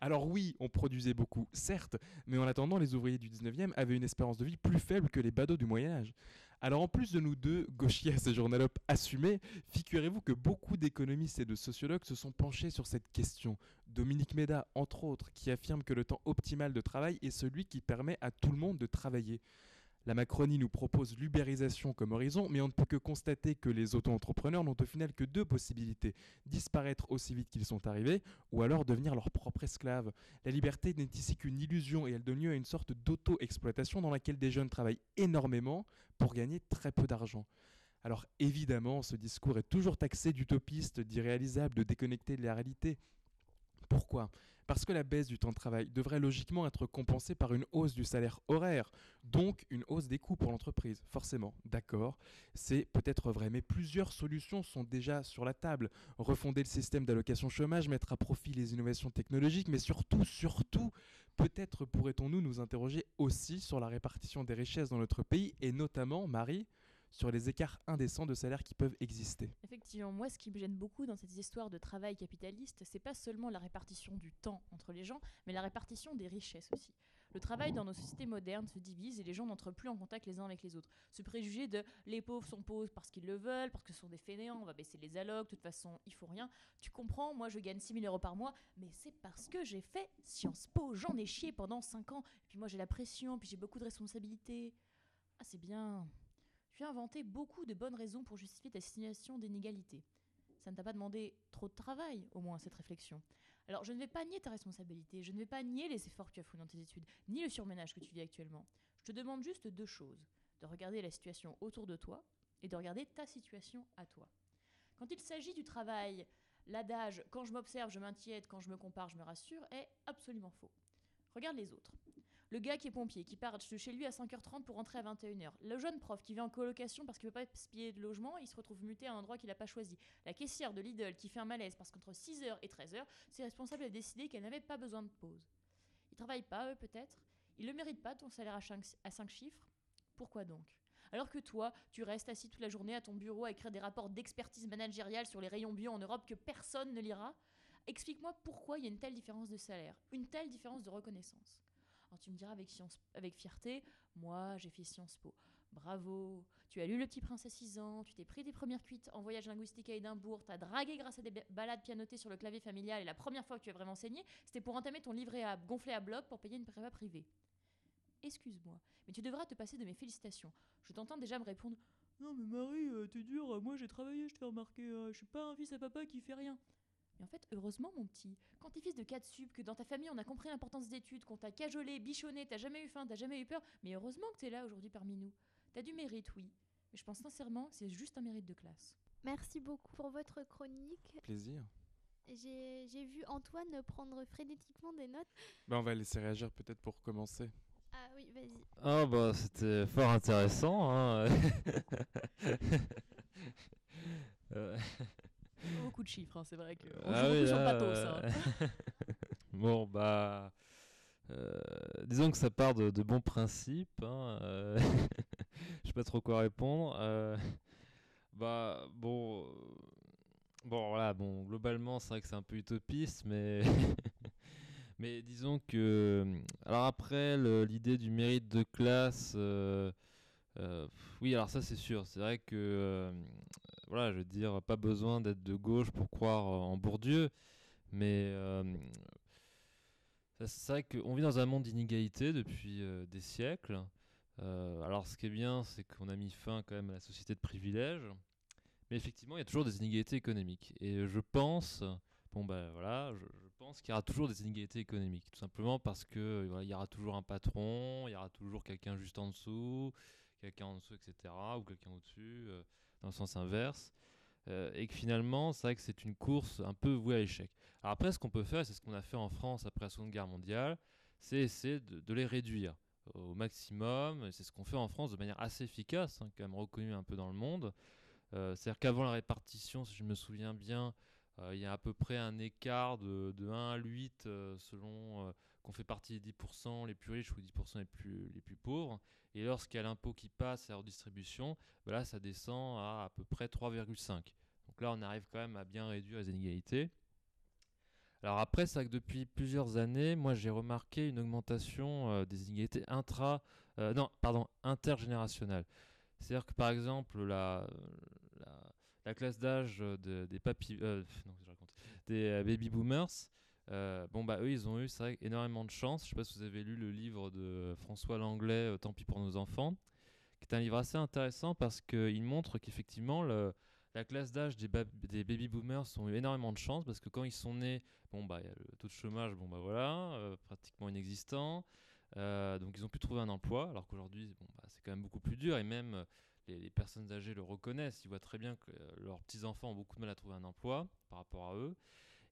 Alors oui, on produisait beaucoup, certes, mais en attendant, les ouvriers du 19e avaient une espérance de vie plus faible que les badauds du Moyen Âge. Alors en plus de nous deux, gauchiers à ces journalopes assumés, figurez-vous que beaucoup d'économistes et de sociologues se sont penchés sur cette question. Dominique Méda, entre autres, qui affirme que le temps optimal de travail est celui qui permet à tout le monde de travailler. La Macronie nous propose l'ubérisation comme horizon, mais on ne peut que constater que les auto-entrepreneurs n'ont au final que deux possibilités disparaître aussi vite qu'ils sont arrivés, ou alors devenir leurs propres esclaves. La liberté n'est ici qu'une illusion et elle donne lieu à une sorte d'auto-exploitation dans laquelle des jeunes travaillent énormément pour gagner très peu d'argent. Alors évidemment, ce discours est toujours taxé d'utopiste, d'irréalisable, de déconnecté de la réalité. Pourquoi? Parce que la baisse du temps de travail devrait logiquement être compensée par une hausse du salaire horaire, donc une hausse des coûts pour l'entreprise. Forcément, d'accord, c'est peut-être vrai, mais plusieurs solutions sont déjà sur la table. Refonder le système d'allocation chômage, mettre à profit les innovations technologiques, mais surtout, surtout, peut-être pourrait-on-nous nous interroger aussi sur la répartition des richesses dans notre pays, et notamment, Marie, sur les écarts indécents de salaire qui peuvent exister. Effectivement, moi, ce qui me gêne beaucoup dans cette histoire de travail capitaliste, c'est pas seulement la répartition du temps entre les gens, mais la répartition des richesses aussi. Le travail dans nos sociétés modernes se divise et les gens n'entrent plus en contact les uns avec les autres. Ce préjugé de les pauvres sont pauvres parce qu'ils le veulent, parce que ce sont des fainéants, on va baisser les allocs, de toute façon, il faut rien. Tu comprends, moi je gagne 6000 euros par mois, mais c'est parce que j'ai fait Sciences Po, j'en ai chié pendant 5 ans, puis moi j'ai la pression, puis j'ai beaucoup de responsabilités. Ah, c'est bien. As inventé beaucoup de bonnes raisons pour justifier ta situation d'inégalité. Ça ne t'a pas demandé trop de travail, au moins, cette réflexion. Alors, je ne vais pas nier ta responsabilité, je ne vais pas nier les efforts que tu as fournis dans tes études, ni le surménage que tu vis actuellement. Je te demande juste deux choses. De regarder la situation autour de toi et de regarder ta situation à toi. Quand il s'agit du travail, l'adage « quand je m'observe, je m'inquiète, quand je me compare, je me rassure » est absolument faux. Regarde les autres. Le gars qui est pompier, qui part de chez lui à 5h30 pour rentrer à 21h. Le jeune prof qui vit en colocation parce qu'il ne veut pas se payer de logement, il se retrouve muté à un endroit qu'il n'a pas choisi. La caissière de Lidl qui fait un malaise parce qu'entre 6h et 13h, c'est responsable de décider qu'elle n'avait pas besoin de pause. Ils travaillent pas, eux, peut-être Ils ne méritent pas ton salaire à 5, à cinq chiffres Pourquoi donc? Alors que toi, tu restes assis toute la journée à ton bureau à écrire des rapports d'expertise managériale sur les rayons bio en Europe que personne ne lira, explique-moi pourquoi il y a une telle différence de salaire, une telle différence de reconnaissance. Alors tu me diras avec, fierté, moi j'ai fait Sciences Po. Bravo, tu as lu Le Petit Prince à 6 ans, tu t'es pris des premières cuites en voyage linguistique à Édimbourg, t'as dragué grâce à des ba- balades pianotées sur le clavier familial et la première fois que tu as vraiment saigné, c'était pour entamer ton livret A gonflé à bloc pour payer une prépa privée. Excuse-moi, mais tu devras te passer de mes félicitations. Je t'entends déjà me répondre Non mais Marie, euh, t'es dur, moi j'ai travaillé, je te fais remarquer, euh, je suis pas un fils à papa qui fait rien. Mais en fait, heureusement, mon petit, quand t'es fils de 4 sup, que dans ta famille on a compris l'importance des études, qu'on t'a cajolé, bichonné, t'as jamais eu faim, t'as jamais eu peur, mais heureusement que t'es là aujourd'hui parmi nous. T'as du mérite, oui. Mais je pense sincèrement que c'est juste un mérite de classe. Merci beaucoup pour votre chronique. Plaisir. J'ai j'ai vu Antoine prendre frénétiquement des notes. Bah, on va laisser réagir peut-être pour commencer. Ah oui, vas-y. Ah bah c'était fort intéressant. Hein. Euh, Beaucoup de chiffres, hein, c'est vrai que. On ah joue oui, beaucoup sur là, pathos, ça. euh, bon bah euh, disons que ça part de, de bons principes. Hein. euh, Je sais pas trop quoi répondre. euh, bah bon. Bon voilà, bon globalement c'est vrai que c'est un peu utopiste, mais mais disons que alors après l'idée du mérite de classe, oui alors ça c'est sûr, c'est vrai que voilà je veux dire pas besoin d'être de gauche pour croire en Bourdieu, mais euh, c'est vrai qu'on vit dans un monde d'inégalité depuis euh, des siècles. Euh, alors ce qui est bien, c'est qu'on a mis fin quand même à la société de privilèges. Mais effectivement, il y a toujours des inégalités économiques. Et je pense, bon ben voilà, je, pense qu'il y aura toujours des inégalités économiques. Tout simplement parce que euh, voilà, il y aura toujours un patron, il y aura toujours quelqu'un juste en dessous, quelqu'un en dessous, etc. Ou quelqu'un au-dessus, euh, dans le sens inverse. Euh, et que finalement, c'est vrai que c'est une course un peu vouée à l'échec. Alors après, ce qu'on peut faire, c'est ce qu'on a fait en France après la Seconde Guerre mondiale, c'est essayer de, les réduire au maximum. C'est ce qu'on fait en France de manière assez efficace, hein, quand même reconnu un peu dans le monde. Euh, C'est-à-dire qu'avant la répartition, si je me souviens bien, euh, il y a à peu près un écart de, de 1 à 8 euh, selon qu'on fait partie des 10% les plus riches ou 10% les plus, pauvres. Et lorsqu'il y a l'impôt qui passe à la redistribution, bah là, ça descend à à peu près 3,5. Donc là, on arrive quand même à bien réduire les inégalités. Alors après, c'est que depuis plusieurs années, moi j'ai remarqué une augmentation euh, des inégalités intra, euh, intergénérationnelles. C'est-à-dire que par exemple, la, la, la classe d'âge de- des euh, des baby boomers, euh, bon bah eux ils ont eu énormément de chance. Je sais pas si vous avez lu le livre de François Langlais, euh, Tant pis pour nos enfants, qui est un livre assez intéressant parce qu'il montre qu'effectivement la classe d'âge des, ba- des baby boomers ont eu énormément de chance parce que quand ils sont nés, bon bah le taux de chômage, bon bah voilà, euh, pratiquement inexistant. Donc ils ont pu trouver un emploi, alors qu'aujourd'hui bah, c'est quand même beaucoup plus dur et même les, personnes âgées le reconnaissent, ils voient très bien que leurs petits-enfants ont beaucoup de mal à trouver un emploi par rapport à eux.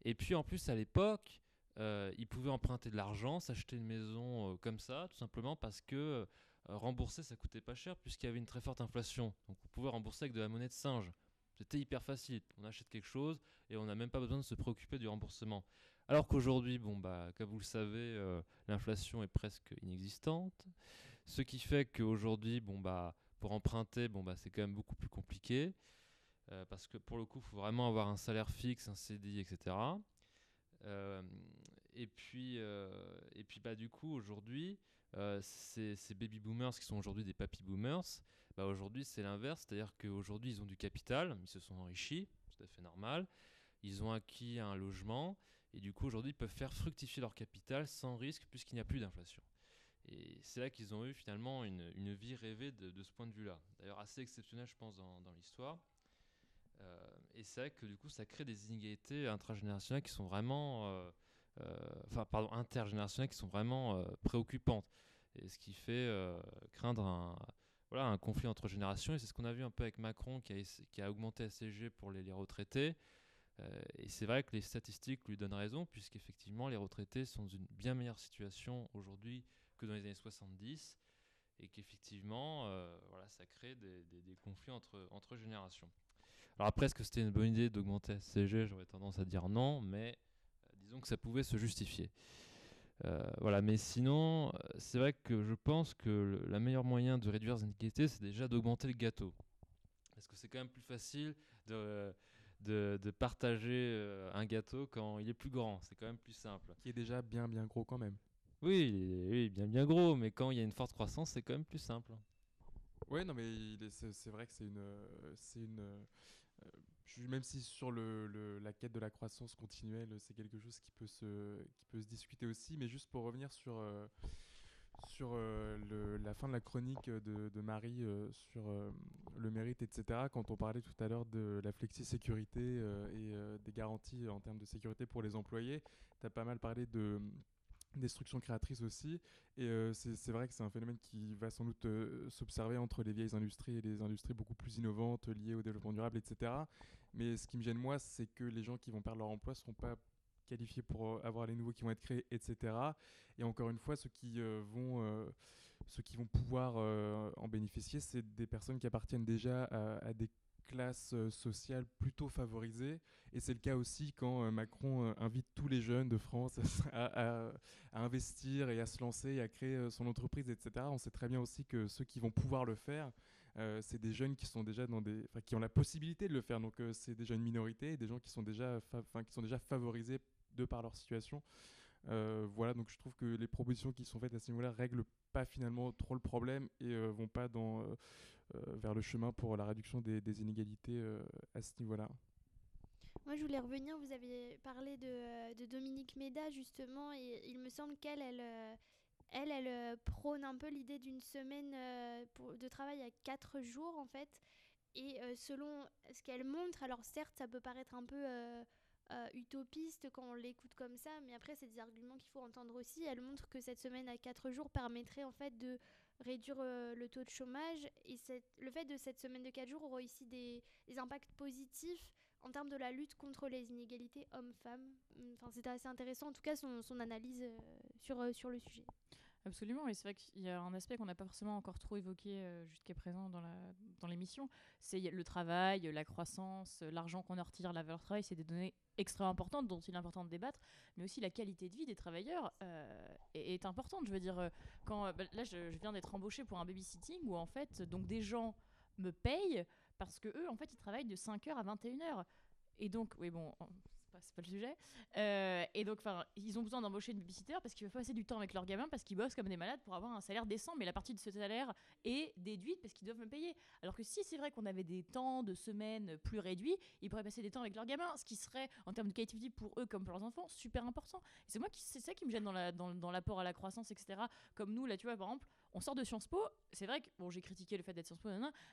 Et puis en plus à l'époque, euh, ils pouvaient emprunter de l'argent, s'acheter une maison euh, comme ça, tout simplement parce que euh, rembourser ça coûtait pas cher puisqu'il y avait une très forte inflation. Donc on rembourser avec de la monnaie de singe. C'était hyper facile. On achète quelque chose et on n'a même pas besoin de se préoccuper du remboursement. Alors qu'aujourd'hui, bon bah, comme vous le savez, l'inflation est presque inexistante. Ce qui fait qu'aujourd'hui, bon bah, pour emprunter, bon bah, c'est quand même beaucoup plus compliqué. Euh, parce que pour le coup, il faut vraiment avoir un salaire fixe, un CDI, etc. Euh, et puis, euh, et puis bah, du coup, aujourd'hui, ces, baby boomers qui sont aujourd'hui des papy boomers, bah, aujourd'hui c'est l'inverse, c'est-à-dire qu'aujourd'hui ils ont du capital, ils se sont enrichis, tout à fait normal, ils ont acquis un logement, et du coup aujourd'hui ils peuvent faire fructifier leur capital sans risque puisqu'il n'y a plus d'inflation. Et c'est là qu'ils ont eu finalement une, vie rêvée de, ce point de vue-là. D'ailleurs assez exceptionnel je pense dans l'histoire. Euh, et c'est vrai que du coup, ça crée des inégalités intragénérationnelles qui sont vraiment, euh, euh, enfin, pardon, intergénérationnelles qui sont vraiment préoccupantes. Et ce qui fait craindre un, voilà, un conflit entre générations. Et c'est ce qu'on a vu un peu avec Macron qui a, qui a augmenté la CSG pour les, retraités. Et c'est vrai que les statistiques lui donnent raison, puisqu'effectivement, les retraités sont dans une bien meilleure situation aujourd'hui que dans les années 70. Et qu'effectivement, voilà, ça crée des, des- des conflits entre, entre générations. Alors après, est-ce que c'était une bonne idée d'augmenter la CSG J'aurais tendance à dire non, mais euh, disons que ça pouvait se justifier. Euh, voilà, mais sinon, euh, c'est vrai que je pense que le, la meilleure moyen de réduire les inégalités, c'est déjà d'augmenter le gâteau. Parce que c'est quand même plus facile de, de, de partager un gâteau quand il est plus grand. C'est quand même plus simple. Qui est déjà bien bien gros quand même. Oui, oui, bien bien gros, mais quand il y a une forte croissance, c'est quand même plus simple. Ouais, non, mais est- c'est vrai que c'est une, c'est une. Même si sur le, la quête de la croissance continuelle, c'est quelque chose qui peut se, qui peut se discuter aussi, mais juste pour revenir sur euh, sur euh, la fin de la chronique de, Marie euh, sur le mérite, etc. Quand on parlait tout à l'heure de la flexi-sécurité et des garanties en termes de sécurité pour les employés, tu as pas mal parlé de destruction créatrice aussi. Et euh, c'est vrai que c'est un phénomène qui va sans doute euh, s'observer entre les vieilles industries et les industries beaucoup plus innovantes liées au développement durable, etc. Mais ce qui me gêne, moi, c'est que les gens qui vont perdre leur emploi ne seront pas qualifiés pour euh, avoir les nouveaux qui vont être créés, etc. Et encore une fois, ceux qui vont, ceux qui vont pouvoir en bénéficier, c'est des personnes qui appartiennent déjà à des classes euh, sociales plutôt favorisées. Et c'est le cas aussi quand euh, Macron euh, invite tous les jeunes de France à, investir et à se lancer et à créer son entreprise, etc. On sait très bien aussi que ceux qui vont pouvoir le faire, c'est des jeunes qui sont déjà dans des, qui ont la possibilité de le faire. Donc c'est déjà une minorité et des gens qui sont déjà, qui sont déjà favorisés de par leur situation. Voilà, donc je trouve que les propositions qui sont faites à ce niveau-là règlent pas finalement trop le problème et euh, vont pas dans, vers le chemin pour la réduction des, inégalités euh, à ce niveau-là. Moi, je voulais revenir. Vous avez parlé de, euh, Dominique Méda, justement, et il me semble qu'elle, elle, euh, elle, euh, prône un peu l'idée d'une semaine euh, de travail à quatre jours, en fait. Et euh, selon ce qu'elle montre, alors certes, ça peut paraître un peu euh, euh, utopiste quand on l'écoute comme ça, mais après, c'est des arguments qu'il faut entendre aussi. Elle montre que cette semaine à quatre jours permettrait en fait de réduire euh, le taux de chômage. Et cette- le fait de cette semaine de quatre jours aura des, des impacts positifs en termes de la lutte contre les inégalités hommes-femmes. Enfin, c'était assez intéressant, en tout cas, son, son analyse euh, sur, euh, sur le sujet. Absolument, et c'est vrai qu'il y a un aspect qu'on n'a pas forcément encore trop évoqué euh, jusqu'à présent dans l'émission, c'est le travail, la croissance, euh, l'argent qu'on en retire, la valeur travail, c'est des données extrêmement importantes dont il est important de débattre, mais aussi la qualité de vie des travailleurs euh, est, importante. Je veux dire, bah, là je, viens d'être embauchée pour un babysitting où en fait donc des gens me payent parce que eux en fait ils travaillent de 5h à 21h. Et donc, oui, bon, pas, c'est pas le sujet. Euh, et donc, ils ont besoin d'embaucher une babysitter parce qu'ils veulent passer du temps avec leurs gamins parce qu'ils bossent comme des malades pour avoir un salaire décent. Mais la partie de ce salaire est déduite parce qu'ils doivent me payer. Alors que si c'est vrai qu'on avait des temps de semaine plus réduits, ils pourraient passer des temps avec leurs gamins, ce qui serait, en termes de qualité de vie pour eux comme pour leurs enfants, super important. Et c'est moi qui, c'est ça qui me gêne dans la- dans- l'apport à la croissance, etc. Comme nous, là, tu vois, par exemple, on sort de Sciences Po. C'est vrai que bon, j'ai critiqué le fait d'être Sciences Po,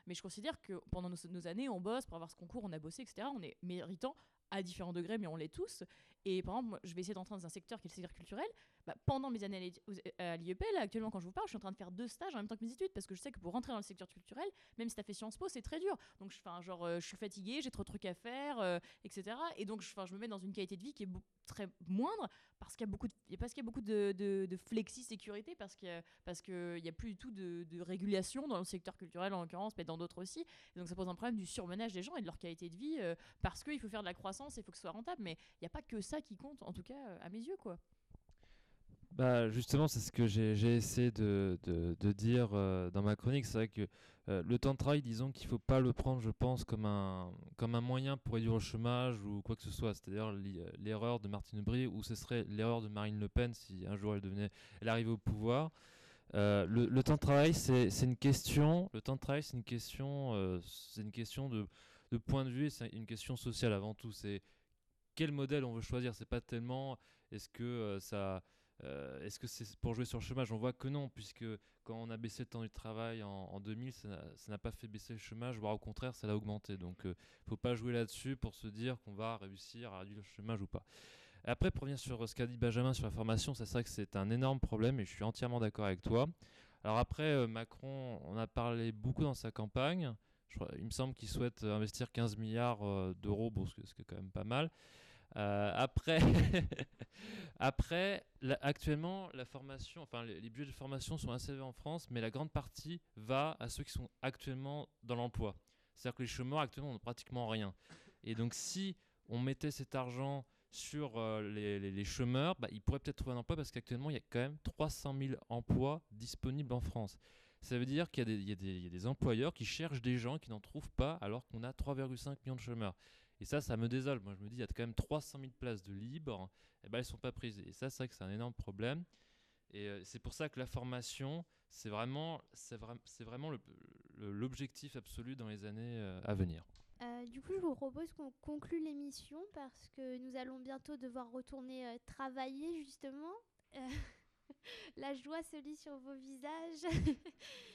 mais je considère que pendant nos années, on bosse pour avoir ce concours, on a bossé, etc. On est méritant à différents degrés, mais on l'est tous. Et par exemple, je vais essayer d'entrer dans un secteur qui est le secteur culturel. Bah, pendant mes années à à l'IEP, là, actuellement, quand je vous parle, je suis en train de faire deux stages en même temps que mes études parce que je sais que pour rentrer dans le secteur culturel, même si tu as fait Sciences Po, c'est très dur. Donc, je, genre, euh, je suis fatiguée, j'ai trop de trucs à faire, euh, etc. Et donc, je, me mets dans une qualité de vie qui est très moindre parce qu'il y a beaucoup de, parce qu'il y a beaucoup de, de, flexi-sécurité, parce qu'il y a, plus du tout de, régulation dans le secteur culturel en l'occurrence, mais dans d'autres aussi. Donc, ça pose un problème du surmenage des gens et de leur qualité de vie euh, parce qu'il faut faire de la croissance et il faut que ce soit rentable. Mais il n'y a pas que ça qui compte, en tout cas, euh, à mes yeux, quoi. Bah justement, c'est ce que j'ai essayé de, dire euh, dans ma chronique. C'est vrai que euh, le temps de travail, disons qu'il faut pas le prendre, je pense, comme un, moyen pour réduire le chômage ou quoi que ce soit. C'est-à-dire l'i- l'erreur de Martine Aubry ou ce serait l'erreur de Marine Le Pen si un jour elle arrivait au pouvoir. Euh, le, temps de travail, c'est une question. Le temps de travail, c'est une question. euh, c'est une question de, point de vue. C'est une question sociale avant tout. C'est quel modèle on veut choisir? C'est pas tellement est-ce que euh, ça euh, est-ce que c'est pour jouer sur le chômage On voit que non, puisque quand on a baissé le temps du travail en, en 2000, ça n'a- pas fait baisser le chômage, voire au contraire, ça l'a augmenté. Donc, il ne faut pas jouer là-dessus pour se dire qu'on va réussir à réduire le chômage ou pas. Après, pour revenir sur ce qu'a dit Benjamin sur la formation, c'est vrai que c'est un énorme problème et je suis entièrement d'accord avec toi. Alors après, euh, Macron, on a parlé beaucoup dans sa campagne. Il me semble qu'il souhaite euh, investir 15 milliards euh, d'euros, bon, ce qui est quand même pas mal. Euh, après, actuellement, la formation, enfin, les, budgets de formation sont assez élevés en France, mais la grande partie va à ceux qui sont actuellement dans l'emploi. C'est-à-dire que les chômeurs actuellement n'ont pratiquement rien. Et donc, si on mettait cet argent sur euh, les, chômeurs, bah, ils pourraient peut-être trouver un emploi parce qu'actuellement, il y a quand même 300 000 emplois disponibles en France. Ça veut dire qu'il y a des employeurs qui cherchent des gens qui n'en trouvent pas alors qu'on a 3,5 millions de chômeurs. Et ça, ça me désole. Moi, je me dis, il y a quand même 300 000 places de libres, et ben, elles ne sont pas prises. Et ça, c'est vrai que c'est un énorme problème. Et euh, c'est pour ça que la formation, c'est vraiment, c'est vra- c'est vraiment l'objectif absolu dans les années euh, à venir. Euh, du coup, je vous propose qu'on conclue l'émission parce que nous allons bientôt devoir retourner travailler justement. La joie se lit sur vos visages.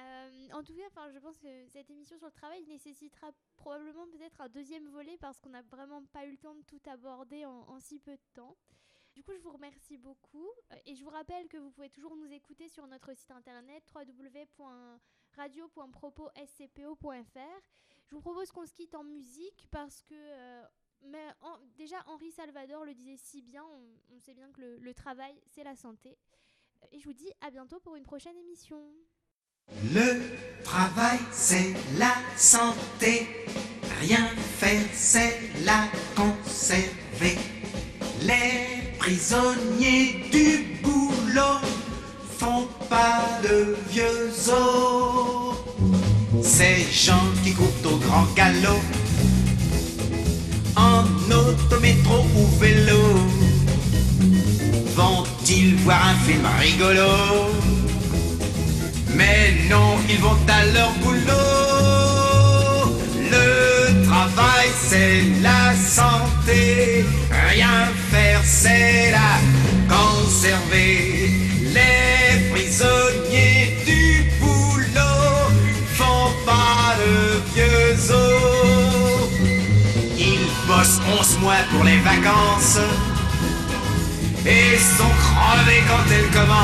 Euh, en tout cas, enfin, je pense que cette émission sur le travail nécessitera probablement peut-être un deuxième volet parce qu'on n'a vraiment pas eu le temps de tout aborder en, si peu de temps. Du coup, je vous remercie beaucoup euh, et je vous rappelle que vous pouvez toujours nous écouter sur notre site internet www.radio.proposscpo.fr. Je vous propose qu'on se quitte en musique parce que euh, mais déjà Henri Salvador le disait si bien, on, sait bien que le travail c'est la santé. Et je vous dis à bientôt pour une prochaine émission. Le travail, c'est la santé. Rien faire, c'est la conserver. Les prisonniers du boulot font pas de vieux os. Ces gens qui courent au grand galop, en autométro ou vélo, vont-ils voir un film rigolo? Mais non, ils vont à leur boulot. Le travail, c'est la santé. Rien faire, c'est la conserver. Les prisonniers du boulot font pas de vieux os. Ils bossent 11 mois pour les vacances et sont crevés quand elles commencent.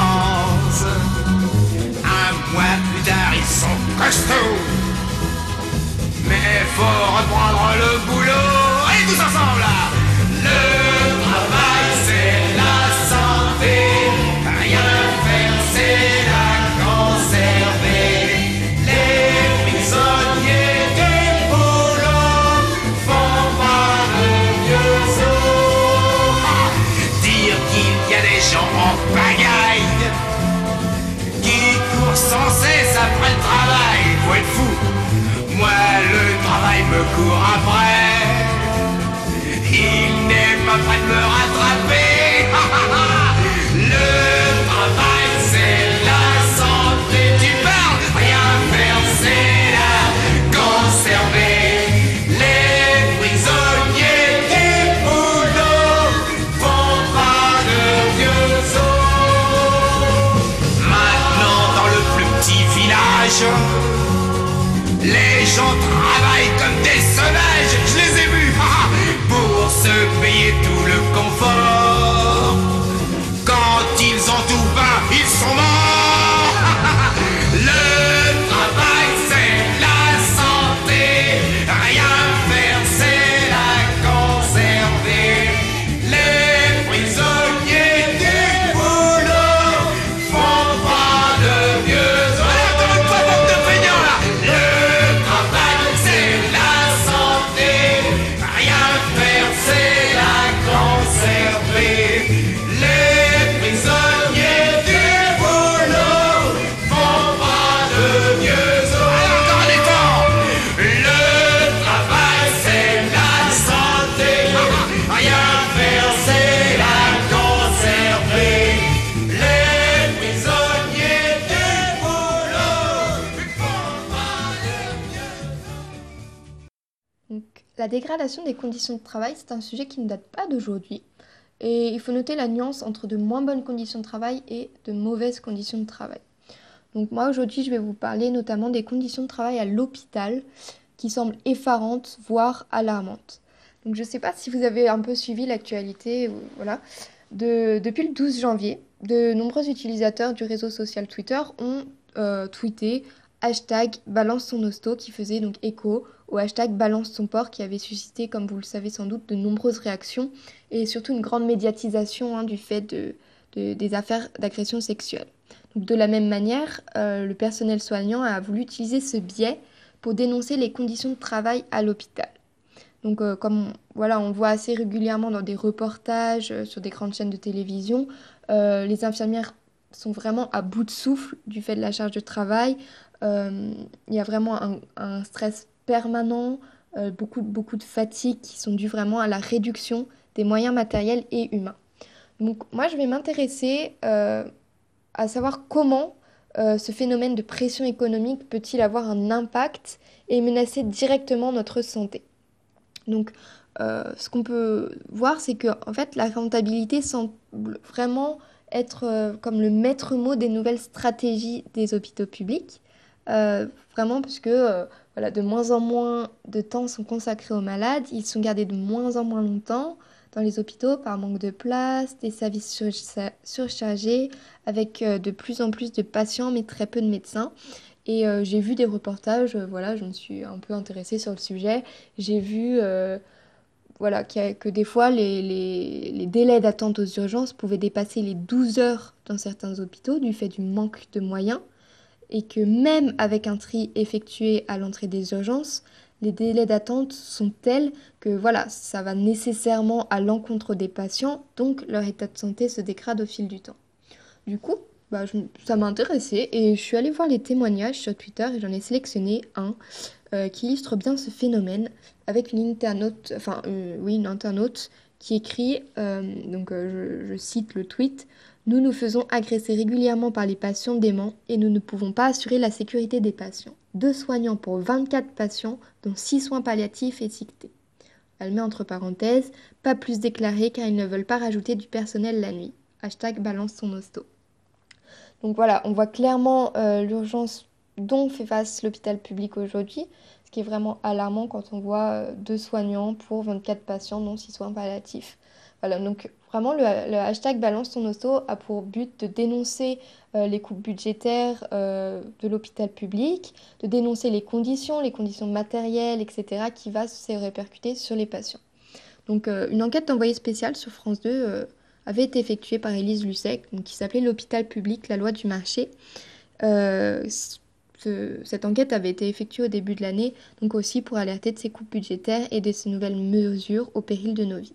Dégradation des conditions de travail, c'est un sujet qui ne date pas d'aujourd'hui. Et il faut noter la nuance entre de moins bonnes conditions de travail et de mauvaises conditions de travail. Donc moi aujourd'hui je vais vous parler notamment des conditions de travail à l'hôpital qui semblent effarantes, voire alarmantes. Donc je ne sais pas si vous avez un peu suivi l'actualité, voilà. De- depuis le 12 janvier, de nombreux utilisateurs du réseau social Twitter ont euh, tweeté hashtag balance son hosto qui faisait donc écho au hashtag balance son porc qui avait suscité, comme vous le savez sans doute, de nombreuses réactions et surtout une grande médiatisation hein, du fait de, de- des affaires d'agression sexuelle. Donc, de la même manière, euh, le personnel soignant a voulu utiliser ce biais pour dénoncer les conditions de travail à l'hôpital. Donc, euh, comme on, voilà, on voit assez régulièrement dans des reportages euh, sur des grandes chaînes de télévision, les infirmières sont vraiment à bout de souffle du fait de la charge de travail. Il y a vraiment un stress permanent, euh, beaucoup, beaucoup de fatigue qui sont dues vraiment à la réduction des moyens matériels et humains. Donc moi, je vais m'intéresser euh, à savoir comment euh, ce phénomène de pression économique peut-il avoir un impact et menacer directement notre santé. Donc, ce qu'on peut voir, c'est que en fait, la rentabilité semble vraiment être comme le maître mot des nouvelles stratégies des hôpitaux publics. Vraiment, parce que voilà, de moins en moins de temps sont consacrés aux malades, ils sont gardés de moins en moins longtemps dans les hôpitaux par manque de place, des services sur- surchargés, avec euh, de plus en plus de patients mais très peu de médecins. Et euh, j'ai vu des reportages, euh, voilà, je me suis un peu intéressée sur le sujet. J'ai vu voilà, a- que des fois les, les- les délais d'attente aux urgences pouvaient dépasser les 12 heures dans certains hôpitaux du fait du manque de moyens. Et que même avec un tri effectué à l'entrée des urgences, les délais d'attente sont tels que voilà, ça va nécessairement à l'encontre des patients, donc leur état de santé se dégrade au fil du temps. Du coup, bah, ça m'a intéressée et je suis allée voir les témoignages sur Twitter et j'en ai sélectionné un euh, qui illustre bien ce phénomène avec une internaute, enfin euh, oui, une internaute qui écrit, euh, donc je cite le tweet, Nous nous faisons agresser régulièrement par les patients déments et nous ne pouvons pas assurer la sécurité des patients. Deux soignants pour 24 patients, dont 6 soins palliatifs étiquetés. Elle met entre parenthèses, pas plus déclaré car ils ne veulent pas rajouter du personnel la nuit. Hashtag balance son hosto. Donc voilà, on voit clairement euh, l'urgence dont fait face l'hôpital public aujourd'hui, ce qui est vraiment alarmant quand on voit euh, deux soignants pour 24 patients, dont 6 soins palliatifs. Voilà, donc vraiment le, hashtag balance ton hosto a pour but de dénoncer euh, les coupes budgétaires euh, de l'hôpital public, de dénoncer les conditions, les conditions matérielles, etc., qui va se répercuter sur les patients. Donc euh, une enquête d'envoyé spécial sur France 2 euh, avait été effectuée par Élise donc, qui s'appelait L'hôpital public, la loi du marché. Ce- cette enquête avait été effectuée au début de l'année, donc aussi pour alerter de ces coupes budgétaires et de ces nouvelles mesures au péril de nos vies.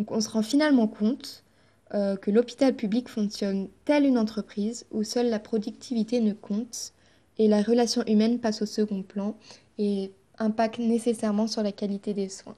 Donc on se rend finalement compte euh, que l'hôpital public fonctionne telle une entreprise où seule la productivité ne compte et la relation humaine passe au second plan et impacte nécessairement sur la qualité des soins.